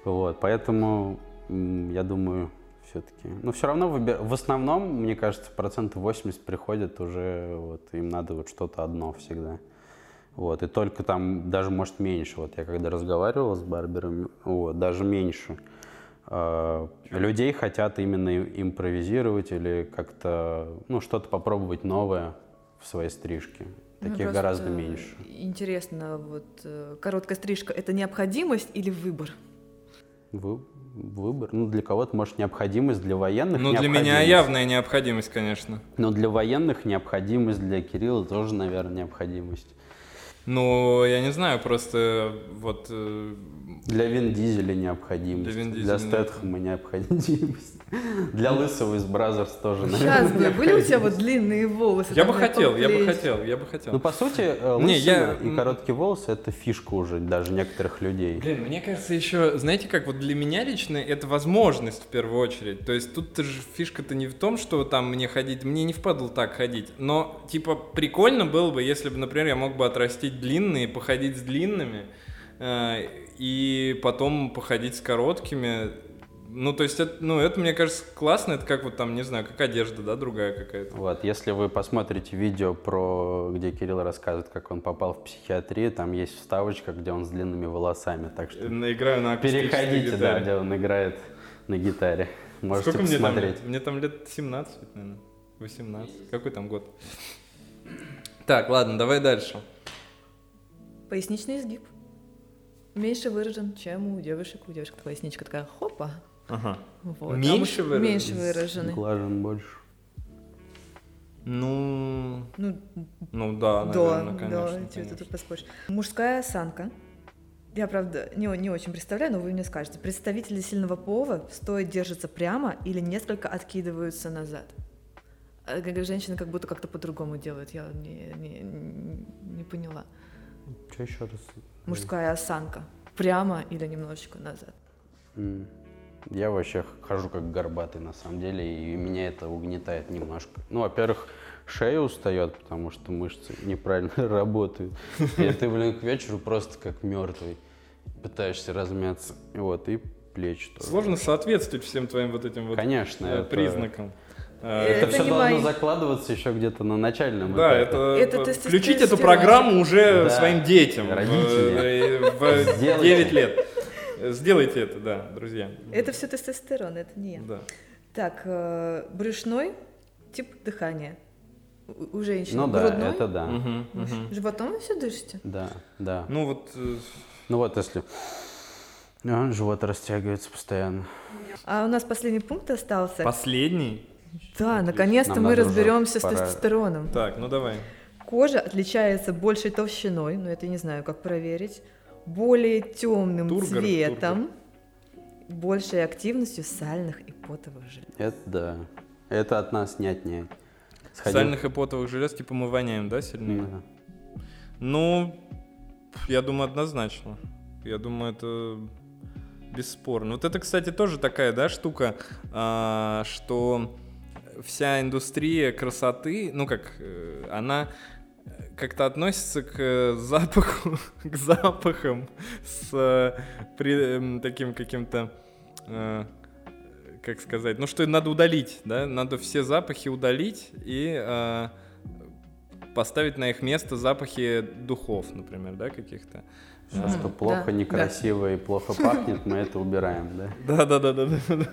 Вот, поэтому я думаю, все-таки. Но все равно выби- в основном, мне кажется, процентов 80 приходят уже, вот, им надо вот что-то одно всегда. Вот, и только там даже, может, меньше. Вот я когда разговаривал с барберами, вот, даже меньше. Э, людей хотят именно импровизировать или как-то, ну, что-то попробовать новое в своей стрижке. Ну, Таких просто гораздо меньше. Интересно, вот э, короткая стрижка это необходимость или выбор? Вы- выбор. Ну, для кого-то, может, необходимость, для военных Ну, для меня явная необходимость, конечно. Но для военных необходимость, для Кирилла тоже, наверное, необходимость. Ну, я не знаю, просто вот... э, Для Вин Дизеля необходимость. Для Вин Для Дизеля Стэтхэма необходимость. (laughs) Для Лысого из Brazzers тоже, наверное. Сейчас бы, были у тебя вот длинные волосы? Я бы хотел, я бы хотел, я бы хотел. Ну, по сути, э, Не, я- лысина и короткие волосы — это фишка уже даже некоторых людей. Блин, мне кажется, еще, знаете, как вот для меня лично это возможность в первую очередь. То есть тут же фишка-то не в том, что там мне ходить, мне не впадло так ходить. Но, типа, прикольно было бы, если бы, например, я мог бы отрастить длинные, походить с длинными, э, и потом походить с короткими. Ну, то есть, это, ну, это, мне кажется, классно. Это как вот там, не знаю, как одежда, да, другая какая-то. Вот, если вы посмотрите видео про, где Кирилл рассказывает, как он попал в психиатрию, там есть вставочка, где он с длинными волосами, так что Играю на переходите, да, гитаре. где он играет на гитаре. Можете Сколько мне там посмотреть. лет? Мне там лет 17, наверное. 18. Какой там год? Так, ладно, давай дальше. Поясничный изгиб. Меньше выражен, чем у девушек. У девушек поясничка такая хопа. Ага. Вот. А Меньше муж- выражен? Меньше выраженный. Глажен больше. Ну, Ну, ну да, да, наверное, да, конечно. чё конечно. тут поспоришь. Мужская осанка. Я, правда, не, не очень представляю, но вы мне скажете. Представители сильного пола стоя держатся прямо или несколько откидываются назад. А как женщины как будто как-то по-другому делают. Я не, не, не поняла. Что еще раз? Мужская осанка. Прямо или немножечко назад. Я вообще хожу как горбатый на самом деле, и меня это угнетает немножко. Ну, во-первых, шея устает, потому что мышцы неправильно (laughs) работают. И ты, блин, к вечеру просто как мертвый пытаешься размяться. Вот, и плечи тоже. Сложно соответствовать всем твоим вот этим вот Конечно, э, это- признакам. Э, Это, Это все должно мои. закладываться еще где-то на начальном Да, этапе. это, Это э, включить эту программу уже Да. своим детям в- Родители. в, в Сделайте. 9 лет. Сделайте это, да, друзья. Это все тестостерон, это не я. Да. Так, э, брюшной тип дыхания. У, женщин Ну да, грудной. это да. Мгм, мгм. Животом вы все дышите? Да, да. Ну вот, э, Ну вот если... А, живот растягивается постоянно. А у нас последний пункт остался. последний. Да, наконец-то Нам мы разберемся с пора. тестостероном. Так, ну давай. Кожа отличается большей толщиной, но это я не знаю, как проверить, более темным Тургор, цветом, большей активностью сальных и потовых желез. Это да. Это от нас не отнять. Сходил- Сальных и потовых желез, типа мы воняем, да, сильнее? Да. Ну, я думаю, однозначно. Я думаю, это бесспорно. Вот это, кстати, тоже такая, да, штука, а, что вся индустрия красоты, ну как, э, она как-то относится к э, запаху, (laughs) к запахам с э, при- эм, таким каким-то, э, как сказать, ну что надо удалить, да, надо все запахи удалить и э, поставить на их место запахи духов, например, да, каких-то. Все, что плохо, Да, некрасиво и плохо пахнет, мы это убираем, да? Да, да, да, да, да, да.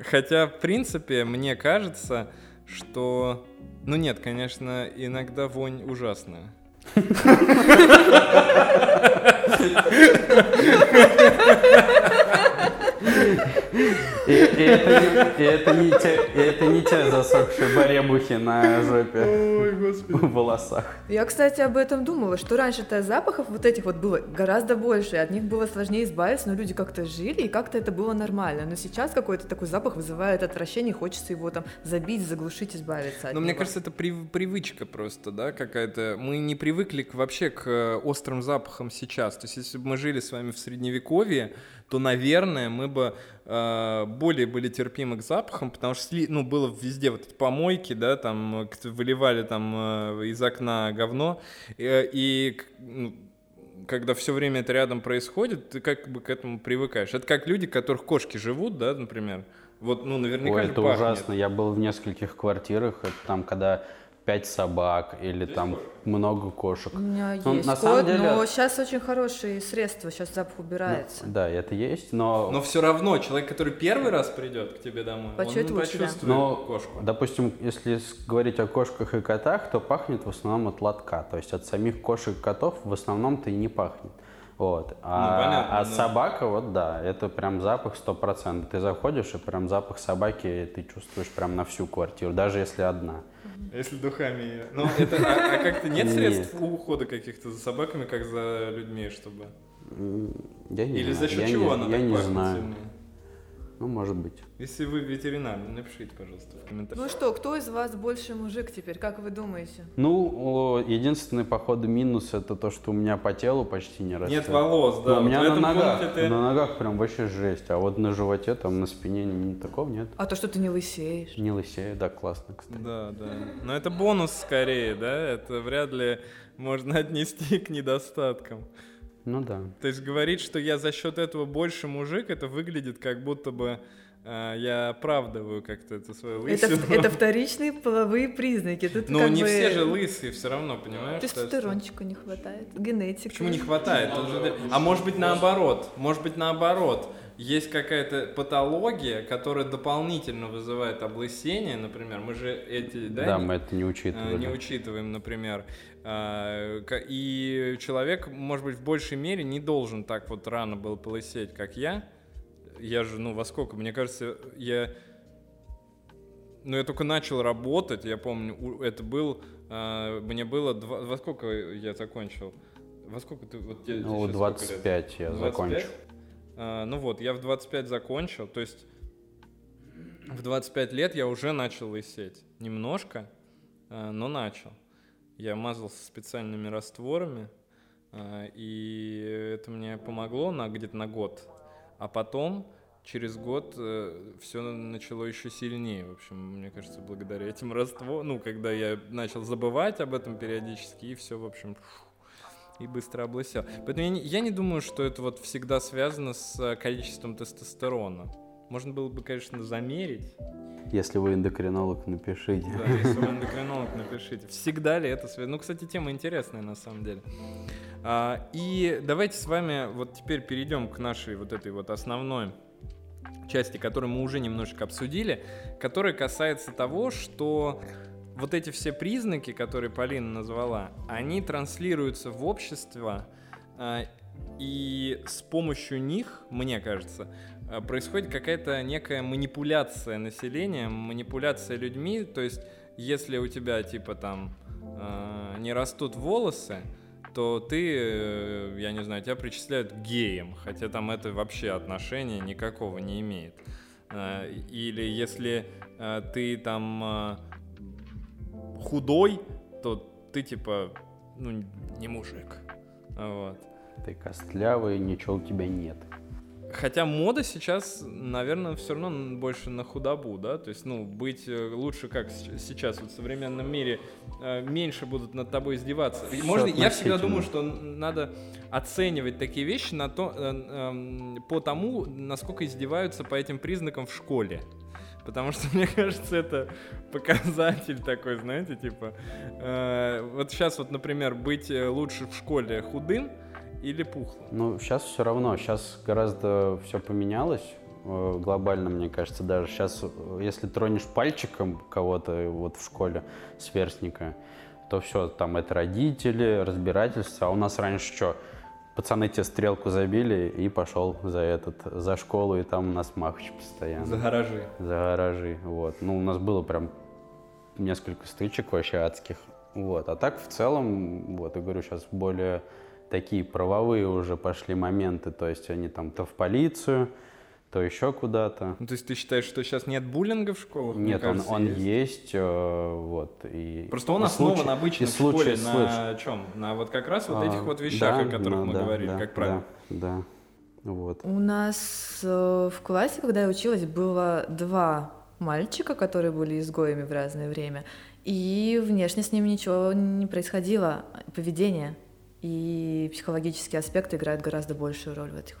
Хотя, в принципе, мне кажется, что. Ну нет, конечно, иногда вонь ужасная. (laughs) И, и это, не, и это не те, и это не те засохшие баребухи на жопе, Ой, господи. в волосах. Я, кстати, об этом думала, что раньше-то запахов вот этих вот было гораздо больше, и от них было сложнее избавиться, но люди как-то жили, и как-то это было нормально. Но сейчас какой-то такой запах вызывает отвращение, хочется его там забить, заглушить, избавиться от Но мне него. кажется, это прив- привычка просто, да, какая-то. Мы не привыкли к, вообще к э, острым запахам сейчас. То есть, если бы мы жили с вами в средневековье, то, наверное, мы бы э, более были терпимы к запахам, потому что сли- ну, было везде вот эти помойки, да, там выливали там э, из окна говно, э, и ну, когда все время это рядом происходит, ты как бы к этому привыкаешь. Это как люди, у которых кошки живут, да, например. Вот, ну, наверняка Ой, это пахнет. ужасно. Я был в нескольких квартирах, это там, когда пять собак или там много кошек. У меня Ну, есть на кот, самом деле- но сейчас очень хорошие средства, сейчас запах убирается. Да, это есть, но, Но все равно человек, который первый раз придет к тебе домой, Почует он лучше, да. почувствует но, кошку. допустим, если говорить о кошках и котах, то пахнет в основном от лотка. То есть от самих кошек и котов в основном-то и не пахнет. Вот. А, Ну, понятно, а да. собака, вот да, это прям запах 100%. Ты заходишь, и прям запах собаки ты чувствуешь прям на всю квартиру, даже если одна. Если духами... Ну, это... А, а как-то нет Нет. средств ухода каких-то за собаками, как за людьми, чтобы... Я не Или за знаю, счет я чего не, она я так не пахнет знаю. сильнее? Ну, может быть. Если вы ветеринар, напишите, пожалуйста, в комментариях. Ну что, кто из вас больше мужик теперь, как вы думаете? Ну, единственный, походу, минус это то, что у меня по телу почти не растет. Нет волос, Ну, да. у вот меня в на ногах, ты- на ногах прям вообще жесть, а вот на животе, там, на спине ни- такого нет. А то, что ты не лысеешь. Не лысею, да, классно, кстати. Да, да. Но это бонус скорее, да? Это вряд ли можно отнести к недостаткам. Ну да. То есть говорить, что я за счет этого больше мужик, это выглядит как будто бы э, я оправдываю как-то это Это, лысину. это (laughs) вторичные половые признаки. Тут Но как не бы все же лысые все равно, понимаешь? Тестостерончику не хватает, генетика. Почему не хватает? Это же- А может быть наоборот? Может быть наоборот? Есть какая-то патология, которая дополнительно вызывает облысение, например. Мы же эти, да, Да, не- мы это не э, учитывали. не учитываем, например. А, И человек, может быть, в большей мере не должен так вот рано был полысеть, как я. Я же, ну, во сколько? Мне кажется, я... Ну, я только начал работать, я помню, это был... а, Мне было... Два... Во сколько я закончил? Во сколько ты... Вот Ну, сколько лет? 25 я 25? закончу. А, ну вот, я в 25 закончил, то есть в 25 лет я уже начал лысеть. Немножко, но начал. Я мазался специальными растворами, а, и это мне помогло на где-то на год. А потом, через год, все начало еще сильнее. В общем, мне кажется, благодаря этим растворам, ну, когда я начал забывать об этом периодически, и все, в общем, и быстро облысел. Поэтому я не, я не думаю, что это вот всегда связано с э, количеством тестостерона. Можно было бы, конечно, замерить. Если вы эндокринолог, напишите. Да, если вы эндокринолог, напишите. Всегда ли это связано? Ну, кстати, тема интересная на самом деле. А, и давайте с вами вот теперь перейдем к нашей вот этой вот основной части, которую мы уже немножечко обсудили, которая касается того, что вот эти все признаки, которые Полина назвала, они транслируются в общество, а, и с помощью них, мне кажется, происходит какая-то некая манипуляция населением, манипуляция людьми. То есть, если у тебя типа там а, не растут волосы, то ты, э, я не знаю, тебя причисляют к геям, хотя там это вообще отношения никакого не имеет. А, Или если а, ты там а, худой, то ты типа, ну, не мужик. Вот. Ты костлявый, ничего у тебя нет. Хотя мода сейчас, наверное, все равно больше на худобу, да, то есть, ну, быть э, лучше, как сейчас вот в современном мире, э, меньше будут над тобой издеваться. И Всё Можно, я всегда думаю, что надо оценивать такие вещи на то, э, эм, по тому, насколько издеваются по этим признакам в школе. Потому что, (laughs) мне кажется, это показатель такой, знаете, типа, э, вот сейчас вот, например, быть лучше в школе худым или пухлым. Ну, сейчас все равно, сейчас гораздо все поменялось э, глобально, мне кажется, даже сейчас, если тронешь пальчиком кого-то э, вот в школе, сверстника, то все, там это родители, разбирательства, а у нас раньше что, пацаны тебе стрелку забили и пошел за этот, за школу, и там у нас махач постоянно. За гаражи. За гаражи, вот. Ну, у нас было прям несколько стычек вообще адских, вот. А так, в целом, вот, я говорю, сейчас более такие правовые уже пошли моменты, то есть они там то в полицию, то еще куда-то. Ну, то есть ты считаешь, что сейчас нет буллинга в школах? Нет, он, кажется, он есть, э, вот, и... Просто он и основан случай- обычно и в школе случай на чем? На вот как раз вот этих А, вот вещах, да, о которых да, мы да, говорили, да, как правило. Да, да, вот. У нас э, в классе, когда я училась, было два мальчика, которые были изгоями в разное время, и внешне с ними ничего не происходило, поведение и психологические аспекты играют гораздо большую роль в этих.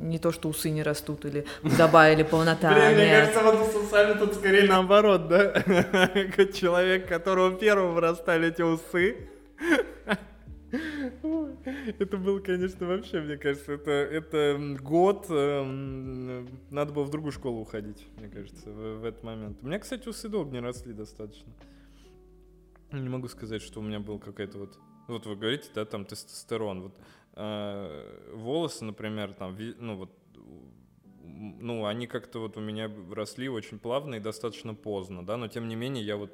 Не то, что усы не растут, или худоба, или полнота. нет. вот с усами тут скорее наоборот, да? (laughs) Человек, которого первым вырастали эти усы. Это был, конечно, вообще, мне кажется, это, это год, эм, надо было в другую школу уходить, мне кажется, в, в этот момент. У меня, кстати, усы долго не росли достаточно. Не могу сказать, что у меня был какая-то вот... Вот вы говорите, да, там тестостерон. Вот, э, волосы, например, там, ви- ну вот, ну, они как-то вот у меня росли очень плавно и достаточно поздно, да, но тем не менее я вот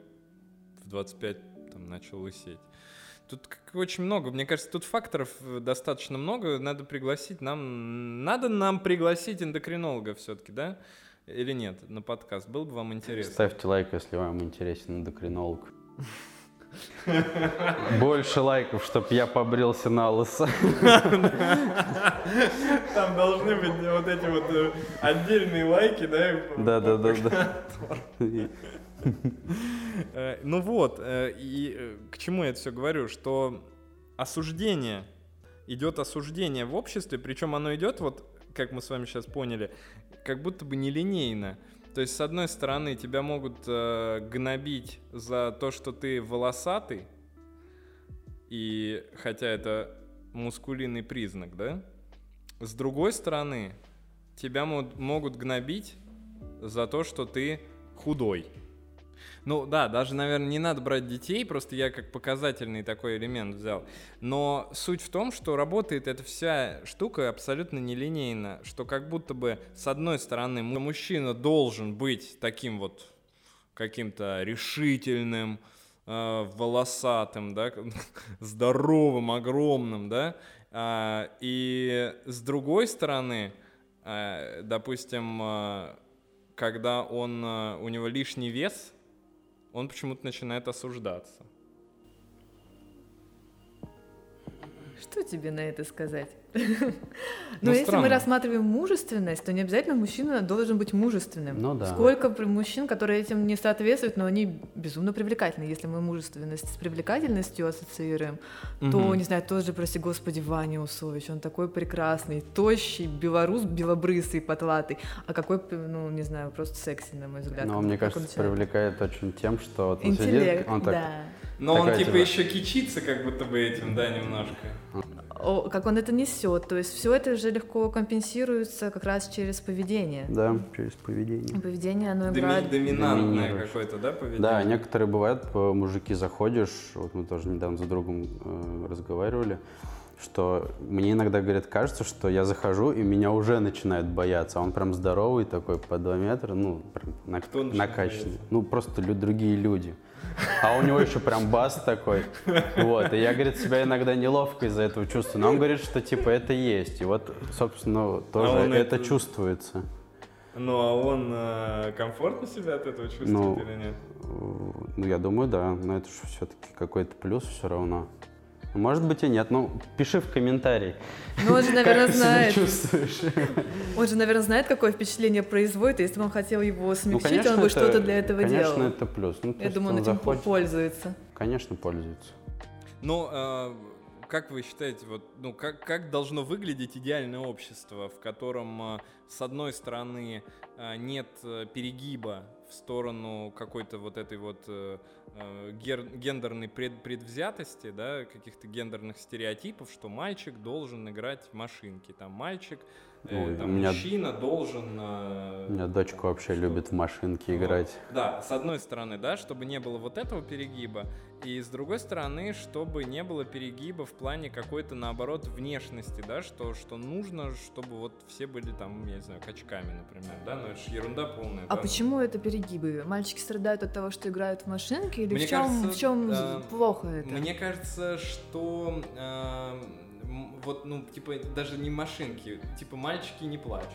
в 25 там, начал лысеть. Тут очень много, мне кажется, тут факторов э, достаточно много, надо пригласить нам, надо нам пригласить эндокринолога все-таки, да? Или нет, на подкаст, был бы вам интересно? Ставьте лайк, если вам интересен эндокринолог. (laughs) Больше лайков, чтоб я побрился на лысо. Там должны быть вот эти вот э, отдельные лайки, да? Да, да, да, да. Э, ну вот, э, и к чему я это все говорю, что осуждение, идет осуждение в обществе, причем оно идет, вот как мы с вами сейчас поняли, как будто бы нелинейно. То есть, с одной стороны, тебя могут э, гнобить за то, что ты волосатый, и хотя это мускулинный признак, да? С другой стороны, тебя могут гнобить за то, что ты худой. Ну да, даже, наверное, не надо брать детей, просто я как показательный такой элемент взял. Но суть в том, что работает эта вся штука абсолютно нелинейно, что как будто бы с одной стороны мужчина должен быть таким вот каким-то решительным, э, волосатым, да, (laughs) здоровым, огромным, да, э, и с другой стороны, э, допустим, э, когда он, э, у него лишний вес, он почему-то начинает осуждаться. Что тебе на это сказать? (laughs) Но ну, если мы рассматриваем мужественность, то не обязательно мужчина должен быть мужественным. Ну да. Сколько мужчин, которые этим не соответствуют, но они безумно привлекательны. Если мы мужественность с привлекательностью ассоциируем, то, не знаю, тоже, прости господи, Ваня Усович, он такой прекрасный, тощий, белорус, белобрысый, потлатый, а какой, ну, не знаю, просто секси, на мой взгляд. Но мне кажется, привлекает очень тем, что вот он Интеллект, сидит, он так... Да. Но он типа, типа еще кичится как будто бы этим, да, немножко как он это несет. То есть все это же легко компенсируется как раз через поведение. Да, через поведение. Поведение, оно играет... Доминантное какое-то, да, поведение? Да, некоторые бывают, мужики заходишь, вот мы тоже недавно с другом э, разговаривали, что мне иногда, говорят, кажется, что я захожу, и меня уже начинают бояться. А он прям здоровый такой, по 2 метра, ну, прям на, накачанный. Ну, просто лю- другие люди. А у него еще прям бас такой. Вот. И я, говорит, себя иногда неловко из-за этого чувствую. Но он говорит, что типа это есть. И вот, собственно, тоже а это, это чувствуется. Ну, а он э, комфортно себя от этого чувствует ну, или нет? Ну, я думаю, да. Но это же все-таки какой-то плюс все равно. Может быть и нет. Ну, пиши в комментарии. Ну, он же, наверное, знает. чувствуешь. Он же, наверное, знает, какое впечатление производит. Если бы он хотел его смягчить, ну, конечно, он бы что-то для этого конечно, делал. Конечно, это плюс. Ну, Я думаю, он, этим заходит. пользуется. Конечно, пользуется. Ну, э, как вы считаете, вот, ну, как, как должно выглядеть идеальное общество, в котором, э, с одной стороны, э, нет э, перегиба в сторону какой-то вот этой вот э, э гендерной пред, предвзятости, да, каких-то гендерных стереотипов, что мальчик должен играть в машинки, там мальчик, э, Ой, там, меня, мужчина должен... Э, у меня дочка вообще любит в машинки вот. играть. Да, с одной стороны, да, чтобы не было вот этого перегиба, и с другой стороны, чтобы не было перегиба в плане какой-то, наоборот, внешности, да, что, что нужно, чтобы вот все были там, я не знаю, качками, например, да, но это же ерунда полная. А да? почему это перегибы? Мальчики страдают от того, что играют в машинки, или мне в чем, кажется, в чем э, плохо это? Мне кажется, что э, вот, ну, типа, даже не машинки, типа, мальчики не плачут.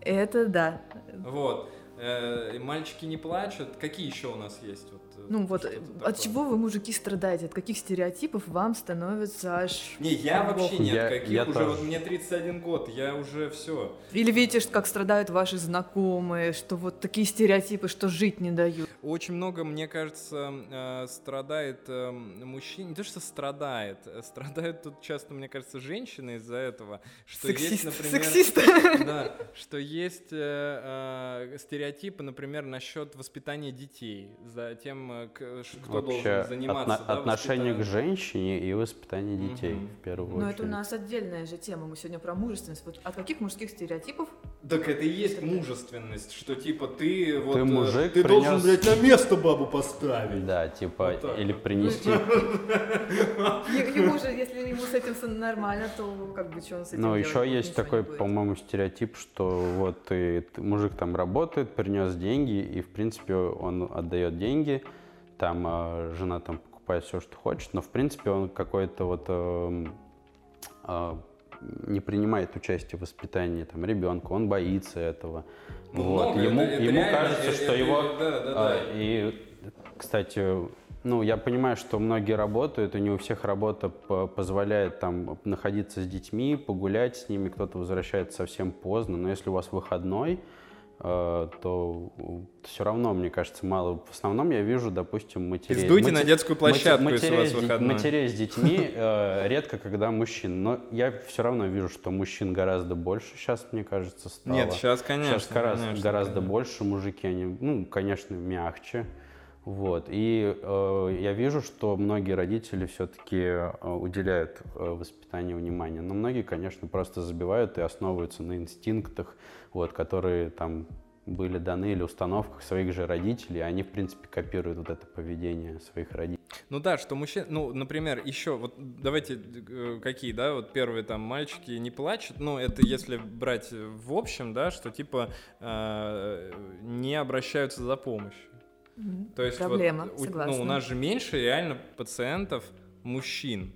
Это да. Вот. Э, мальчики не плачут. Какие еще у нас есть? Вот, ну вот, от чего вы, мужики, страдаете? От каких стереотипов вам становится аж... Не, я вообще ни от каких. Я уже тоже. вот мне 31 год, я уже все. Или видите, как страдают ваши знакомые, что вот такие стереотипы, что жить не дают. Очень много, мне кажется, э, страдает мужчин. Не то, что страдает. Страдают тут часто, мне кажется, женщины из-за этого. Что Сексист, есть, например... Сексист. (laughs) Да, что есть стереотипы например, насчет воспитания детей, за э, кто Вообще, должен заниматься. Отно- да, отношение к женщине и воспитание детей угу. в первую Но очередь. Но это у нас отдельная же тема. Мы сегодня про мужественность. Вот от каких мужских стереотипов? Так это и есть это мужественность, что типа ты вот ты, э, мужик ты принес... должен, блядь, на место бабу поставить. Да, типа, вот или принести. Ему же, если ему с этим нормально, то как бы что он с этим Ну, еще есть такой, по-моему, стереотип, что вот ты, мужик там работает, принес деньги, и, в принципе, он отдает деньги, там э, жена там покупает все, что хочет, но в принципе он какой-то вот э, э, не принимает участие в воспитании там ребенка, он боится этого. Ну, вот. ему это- это ему реально, кажется, это- что это- его да, да, а, да. и кстати, ну я понимаю, что многие работают, и не у всех работа по- позволяет там находиться с детьми, погулять с ними, кто-то возвращается совсем поздно, но если у вас выходной, э, то все равно, мне кажется, мало. В основном я вижу, допустим, матерей. Пиздуйте мате- на детскую площадку, мате- если у вас матерей выходной. Матерей с детьми (laughs) э, редко, когда мужчин. Но я все равно вижу, что мужчин гораздо больше сейчас, мне кажется, стало. Нет, сейчас, конечно. Сейчас гораздо, конечно, гораздо конечно. больше мужики, они, ну, конечно, мягче. Вот. И э, я вижу, что многие родители все-таки уделяют э, воспитанию внимания. Но многие, конечно, просто забивают и основываются на инстинктах, вот, которые там были даны или установках своих же родителей. Они, в принципе, копируют вот это поведение своих родителей. Ну да, что мужчина, ну, например, еще, вот давайте, э, какие, да, вот первые там мальчики не плачут, ну, это если брать в общем, да, что типа э, не обращаются за помощью. Мгм. То есть вот Проблема, у- согласна. ну, у нас же меньше реально пациентов мужчин.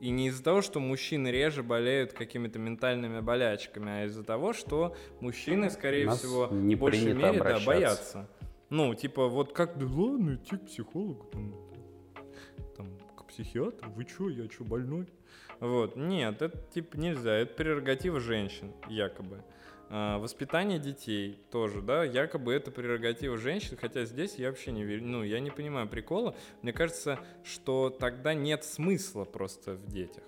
И не из-за того, что мужчины реже болеют какими-то ментальными болячками, а из-за того, что мужчины, скорее нас всего, не в большей мере да, боятся. Ну, типа, вот как, да ладно, идти к психологу, там, там, к психиатру, вы чё, я чё, больной? Вот, нет, это, типа, нельзя, это прерогатива женщин, якобы. А, воспитание детей тоже, да, якобы это прерогатива женщин, хотя здесь я вообще не верю, ну, я не понимаю прикола. Мне кажется, что тогда нет смысла просто в детях.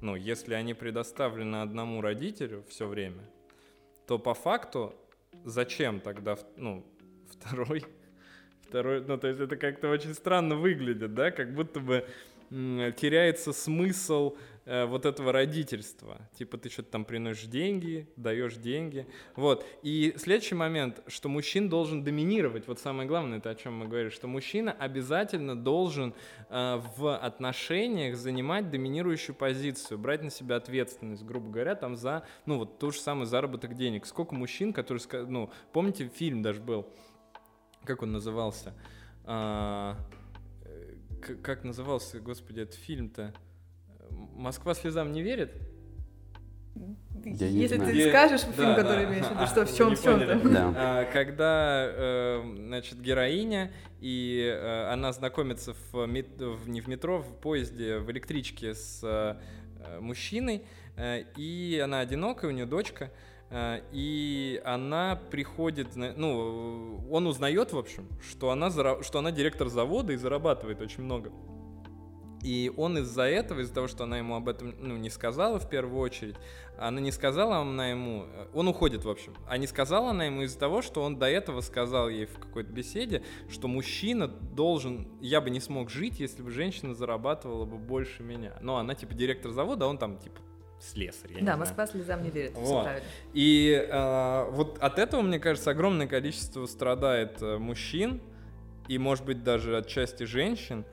Ну, если они предоставлены одному родителю все время, то по факту зачем тогда, ну, (laughs) второй, второй, ну, то есть это как-то очень странно выглядит, да, как будто бы теряется смысл вот этого родительства. Типа ты что-то там приносишь деньги, даешь деньги. Вот. И следующий момент, что мужчин должен доминировать. Вот самое главное, это о чем мы говорили, что мужчина обязательно должен э, в отношениях занимать доминирующую позицию, брать на себя ответственность, грубо говоря, там за, ну вот тот же самый заработок денег. Сколько мужчин, которые, ну, помните, фильм даже был, как он назывался? А, э, как назывался, господи, этот фильм-то? Москва слезам не верит? Я не Если знаю. ты Где- скажешь да, фильм, который да. имеешь в виду, А, что в (laughs) чем, в чем там. Да. А, когда, э, значит, героиня, и э, она знакомится в, мет- в- не в метро, в поезде, в электричке с э, мужчиной, и она одинокая, у нее дочка, и она приходит, ну, он узнает, в общем, что она, зара- что она директор завода и зарабатывает очень много. И он из-за этого, из-за того, что она ему об этом ну, не сказала в первую очередь, она не сказала она ему, э, он уходит, в общем, а не сказала она ему из-за того, что он до этого сказал ей в какой-то беседе, что мужчина должен, я бы не смог жить, если бы женщина зарабатывала бы больше меня. Но она типа директор завода, а он там типа слесарь, Да, знаю. Москва слезам не верит, все Вот. правильно. И э, вот от этого, мне кажется, огромное количество страдает э, мужчин и, может быть, даже отчасти женщин,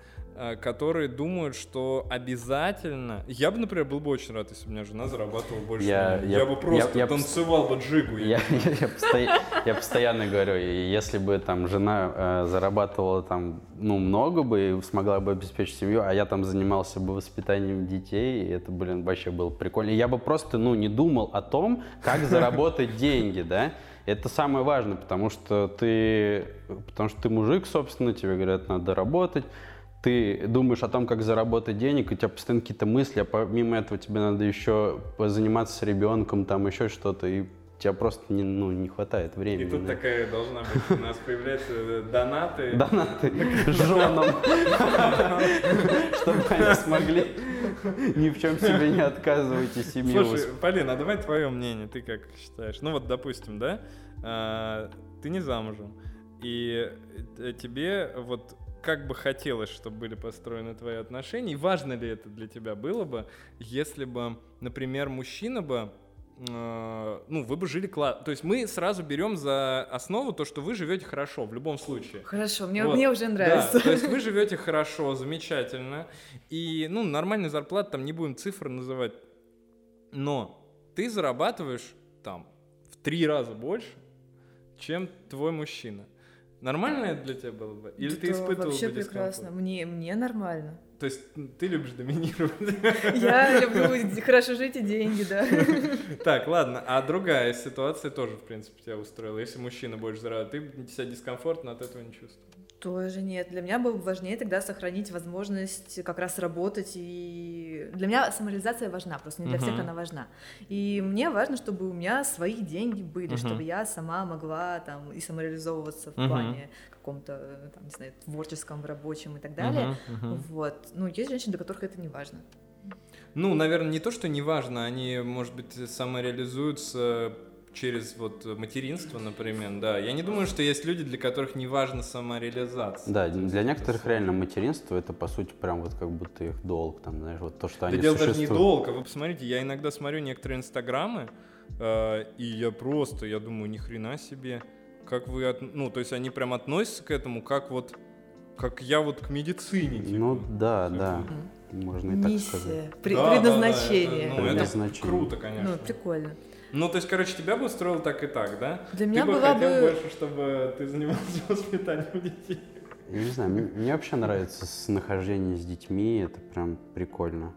которые думают, что обязательно... Я бы, например, был бы очень рад, если бы у меня жена зарабатывала больше Я-. Я, я- бы просто я- я танцевал бы джигу. Я, я посто- я постоянно говорю, если бы там жена э, зарабатывала там, ну, много бы и смогла бы обеспечить семью, а я там занимался бы воспитанием детей, и это, блин, вообще было прикольно. И я бы просто, ну, не думал о том, как (laughs) заработать деньги, да. Это самое важное, потому что ты, потому что ты мужик, собственно, тебе говорят, надо работать, ты думаешь о том, как заработать денег, у тебя постоянно какие-то мысли, а помимо этого тебе надо еще заниматься с ребенком, там еще что-то, и тебя просто не, ну, не хватает И времени. тут да. такая должна быть, у нас появляются э, донаты. (laughs) Донаты (laughs) женам, чтобы они смогли ни в чем себе не отказывать и семью. Слушай, Полина, а давай твое мнение, ты как считаешь? Ну вот, допустим, да, а, ты не замужем, и э, тебе вот как бы хотелось, чтобы были построены твои отношения, и важно ли это для тебя было бы, если бы, например, мужчина бы э, ну, вы бы жили классно. То есть мы сразу берем за основу то, что вы живете хорошо в любом случае. Хорошо, мне, Вот. мне уже Да, нравится. то есть вы живете хорошо, замечательно. И, ну, нормальная зарплата, там не будем цифры называть. Но ты зарабатываешь там в три раза больше, чем твой мужчина. Нормально это для тебя было бы? Или ты Да, испытывал вообще бы прекрасно. Мне, мне нормально. То есть ты любишь доминировать? (laughs) Я люблю хорошо жить и деньги, да. (laughs) Так, ладно, а другая ситуация тоже, в принципе, тебя устроила. Если мужчина больше зарабатывает, ты себя дискомфортно от этого не чувствуешь. Тоже нет. Для меня было бы важнее тогда сохранить возможность как раз работать. И для меня самореализация важна, просто не для всех Мгм. она важна. И мне важно, чтобы у меня свои деньги были, Мгм. чтобы я сама могла там и самореализовываться в Мгм. плане каком-то, там, не знаю, творческом, рабочем и так далее. Мгм, мгм. Вот. Ну, есть женщины, для которых это не важно. Ну, наверное, не то, что не важно, они, может быть, самореализуются через вот материнство, например, да. Я не думаю, что есть люди, для которых не важно самореализация. Да, для это некоторых реально материнство это по сути прям вот как будто их долг, там, знаешь, вот то, что Да они дело даже не существуют. долго. Вы посмотрите, я иногда смотрю некоторые инстаграмы, э, и я просто, я думаю, ни хрена себе, как вы, от- ну, то есть они прям относятся к этому, как вот, как я вот к медицине. типа. Ну да, Всё да, можно и так сказать. Миссия, при- Да, да, да, предназначение. это, ну, это Предназначение. круто, конечно. Ну, прикольно. Ну, то есть, короче, тебя бы устроило так и так, да? Для Ты меня бы была хотел бы... больше, чтобы ты занимался (laughs) воспитанием детей. Я не знаю, мне, мне вообще нравится с нахождение с детьми, это прям прикольно.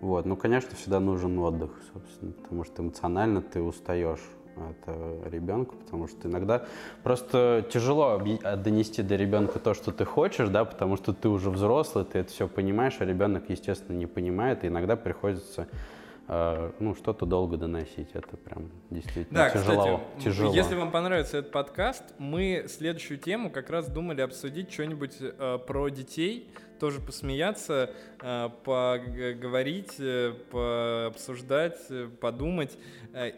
Вот, ну, конечно, всегда нужен отдых, собственно, потому что эмоционально ты устаешь от ребенка, потому что иногда просто тяжело а, донести до ребенка то, что ты хочешь, да, потому что ты уже взрослый, ты это все понимаешь, а ребенок, естественно, не понимает, и иногда приходится э, ну, что-то долго доносить. Это прям действительно Да, тяжело. кстати, тяжело. если вам понравится этот подкаст, мы следующую тему как раз думали обсудить что-нибудь э, про детей, тоже посмеяться, э, поговорить, э, пообсуждать, э, подумать.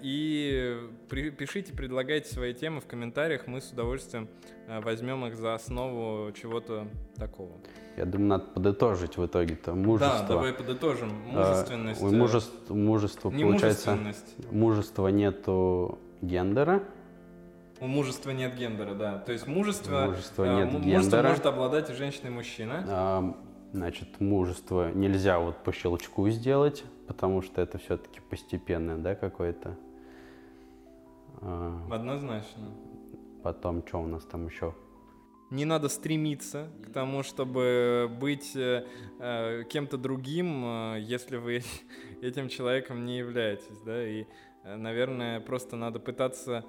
И пишите, предлагайте свои темы в комментариях, мы с удовольствием возьмем их за основу чего-то такого. Я думаю, надо подытожить в итоге-то мужество. Да, давай подытожим. А, Мужественность. ой, мужество, мужество не получается, мужественность. мужества нету гендера. У мужества нет гендера, да. То есть мужество, Мужества э, нет мужество гендера. может обладать и женщина, и мужчина. А, значит, мужество нельзя вот по щелчку сделать, потому что это все-таки постепенное, да, какое-то. А, Однозначно. потом, что у нас там еще? Не надо стремиться к тому, чтобы быть э, э, кем-то другим, э, если вы (laughs) этим человеком не являетесь, да, и, э, наверное, просто надо пытаться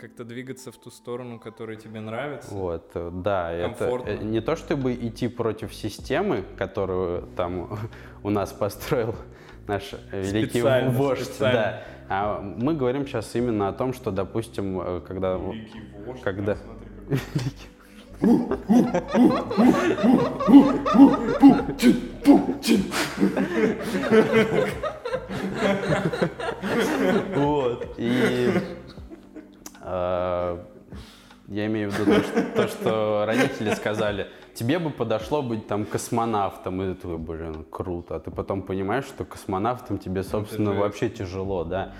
как-то двигаться в ту сторону, которая тебе нравится. Вот, э, да, это Комфортно. э, не то, чтобы идти против системы, которую там (laughs) у нас построил наш э, великий Специально, вождь, специально. да. А мы говорим сейчас именно о том, что, допустим, э, когда Великий вождь, когда-. (laughs) Вот. И я имею в виду то что, то, что родители сказали, тебе бы подошло быть там космонавтом. И ты такой, блин, круто. А ты потом понимаешь, что космонавтом тебе, собственно, вообще тяжело, да.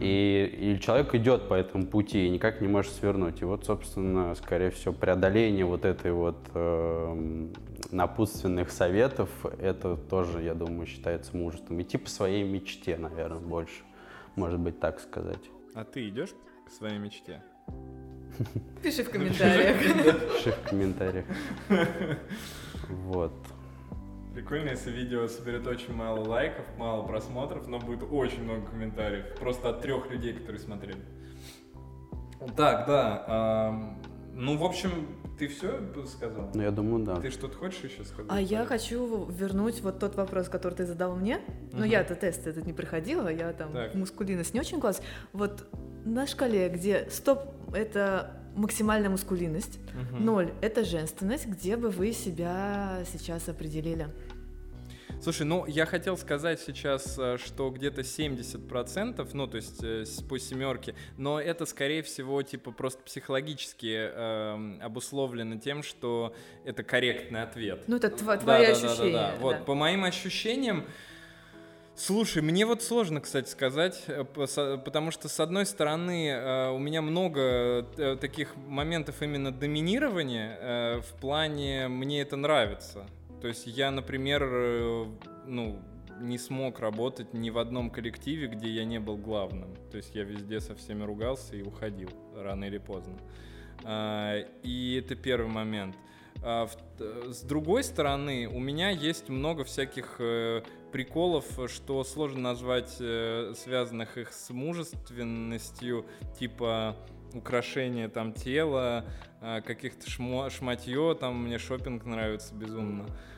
И, и человек идет по этому пути и никак не может свернуть. И вот, собственно, скорее всего, преодоление вот этой вот эм, напутственных советов, это тоже, я думаю, считается мужеством. Идти по своей мечте, наверное, больше. Может быть, так сказать. А ты идешь своей мечте? Пиши в комментариях. Пиши в комментариях. Вот. Прикольно, если видео соберет очень мало лайков, мало просмотров, но будет очень много комментариев. Просто от трех людей, которые смотрели. Так, да. ну, в общем, ты все сказал? Ну, я думаю, да. Ты что-то хочешь еще сказать? А я хочу вернуть вот тот вопрос, который ты задал мне. Ну, Мгм. я-то тест этот не проходила, я там Так. мускулинность не очень класс. Вот на шкале, где стоп — это максимальная мускулинность, Мгм. ноль — это женственность, где бы вы себя сейчас определили? Слушай, ну я хотел сказать сейчас, э, что где-то 70%, ну то есть э, по семерке, но это скорее всего типа просто психологически эм, обусловлено тем, что это корректный ответ. Ну, это тва- Да, твои да, да, да, ощущения. да. Вот, да. по моим ощущениям, Слушай, мне вот сложно, кстати, сказать, э, потому что, с одной стороны, э, у меня много э, таких моментов именно доминирования э, в плане «мне это нравится». То есть я, например, э, ну, не смог работать ни в одном коллективе, где я не был главным. То есть я везде со всеми ругался и уходил рано или поздно. А, И это первый момент. А, в- С другой стороны, у меня есть много всяких э, приколов, что сложно назвать, э, связанных их с мужественностью, типа украшения там тела, а, каких-то шмо- шматье, там мне шопинг нравится безумно. А,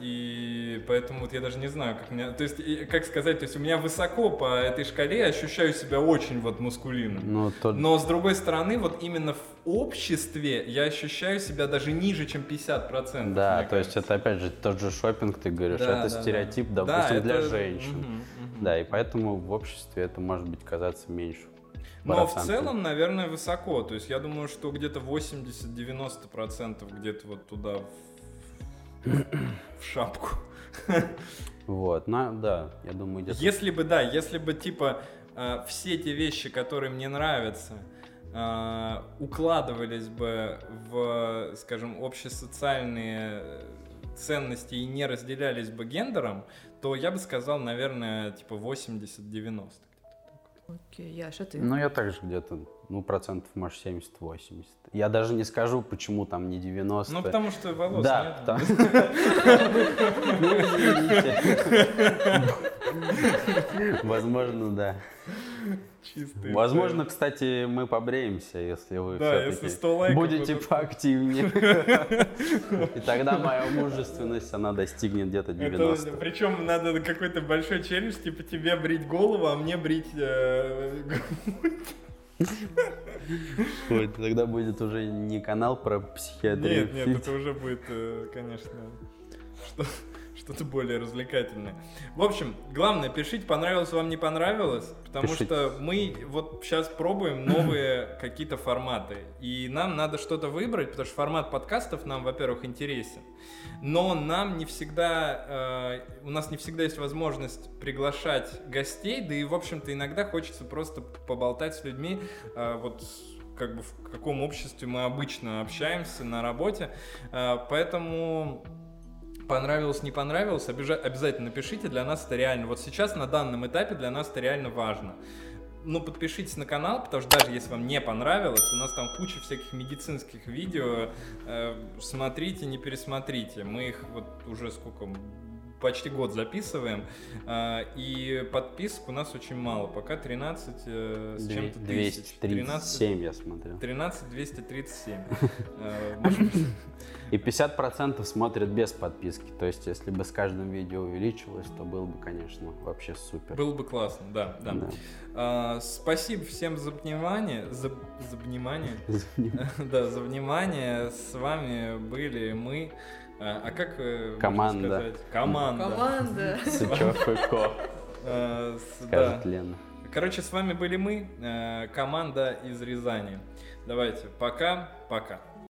И поэтому вот я даже не знаю, как меня, то есть, как сказать, то есть у меня высоко по этой шкале я ощущаю себя очень вот мускулиным. Ну, то- Но с другой стороны, вот именно в обществе я ощущаю себя даже ниже, чем 50%. да, то есть это опять же тот же шопинг, ты говоришь, Да, это да, стереотип, да. допустим, Да, для это- женщин. мгм, мгм. Да, и поэтому в обществе это может быть казаться меньше. Но в целом, наверное, высоко. То есть я думаю, что где-то 80-90% где-то вот туда в, шапку. Вот, ну да, я думаю, где-то Если бы, да, если бы, типа, э, все те вещи, которые мне нравятся, э, укладывались бы в, скажем, общесоциальные ценности и не разделялись бы гендером, то я бы сказал, наверное, типа 80-90. Окей, Яша, ты? Ну, я также где-то, ну, процентов, может, 70-80. Я даже не скажу, почему там не 90. Ну, потому что волос Да, нет. (laughs) Ну, извините. Возможно, да. Чистые Возможно, кстати, мы побреемся, если вы Да, если все-таки 100 лайков будете будут. поактивнее. (laughs) И тогда моя мужественность, она достигнет где-то Это, 90. причем надо какой-то большой челлендж, типа тебе брить голову, а мне брить... э, Тогда будет уже не канал про психиатрию. Нет, нет, это уже будет, э, конечно, что-то более развлекательное. В общем, главное, пишите, понравилось вам, не понравилось, потому Пишите. что мы вот сейчас пробуем (clears throat) новые какие-то форматы, и нам надо что-то выбрать, потому что формат подкастов нам, во-первых, интересен, но нам не всегда, э, у нас не всегда есть возможность приглашать гостей, да и, в общем-то, иногда хочется просто поболтать с людьми, э, вот как бы в каком обществе мы обычно общаемся на работе, Э, поэтому понравилось, не понравилось, обязательно напишите, для нас это реально, вот сейчас на данном этапе для нас это реально важно. Ну, подпишитесь на канал, потому что даже если вам не понравилось, у нас там куча всяких медицинских видео, э, смотрите, не пересмотрите. Мы их вот уже сколько, почти год записываем, э, и подписок у нас очень мало, пока 13 э, с чем-то тысяч. 237 я смотрел. 13 237. (laughs) И 50% смотрят без подписки. То есть, если бы с каждым видео увеличилось, то было бы, конечно, вообще супер. Было бы классно, да, да. Да. А, спасибо всем за внимание, за, за внимание, (laughs) (laughs) да, за внимание. С вами были мы. А, а как э, Команда. сказать? Команда. Команда. (laughs) Сычев и Ко, с- скажет. Лена. Короче, с вами были мы, э, команда из Рязани. Давайте, пока, пока.